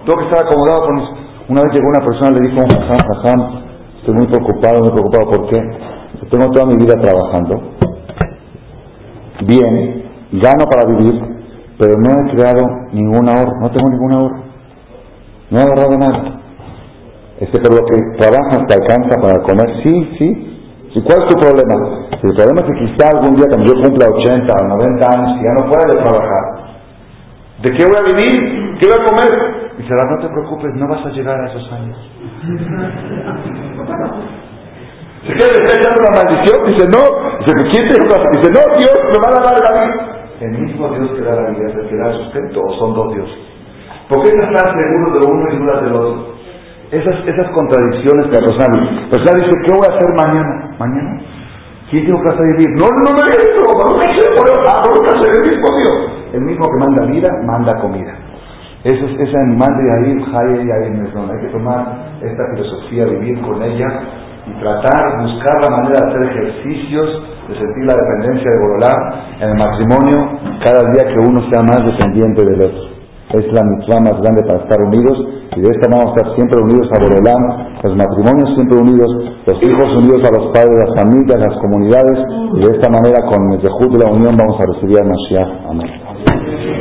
tengo que estar acomodado con eso. Una vez llegó una persona y le dijo jajam, jajam, estoy muy preocupado, muy preocupado, ¿por qué? Tengo toda mi vida trabajando, bien, gano para vivir, pero no he creado ningún ahorro, no tengo ningún ahorro, no he ahorrado nada. Este, pero lo que trabajas te alcanza para comer, sí, sí. ¿Y cuál es tu problema? El problema es que quizá algún día cuando yo cumpla 80 o 90 años ya no pueda trabajar, ¿de qué voy a vivir? ¿Qué voy a comer? Y será, no te preocupes, no vas a llegar a esos años. Se queda echando una maldición, dice no, dice, ¿quién te Dice, no, Dios me va a dar la vida. El mismo Dios que da la vida es el que da el sustento, o son dos dioses. ¿Por qué están seguros de uno y dudas del otro? Esas, esas contradicciones que la persona, la dice, ¿qué voy a hacer mañana? ¿Mañana? ¿Quién tengo que hacer vivir? No, no me esto, no me ah, me el mismo Dios. El mismo que manda vida, manda comida. Ese, ese animal de ahí, Jaya y ahí Hay que tomar esta filosofía, vivir con ella y tratar, buscar la manera de hacer ejercicios, de sentir la dependencia de Borolá en el matrimonio, cada día que uno sea más dependiente del otro. Es la mitzvah más grande para estar unidos y de esta manera estar siempre unidos a Borolán, los matrimonios siempre unidos, los hijos unidos a los padres, las familias, las comunidades y de esta manera con el de la unión vamos a recibir a Mashiach. Amén.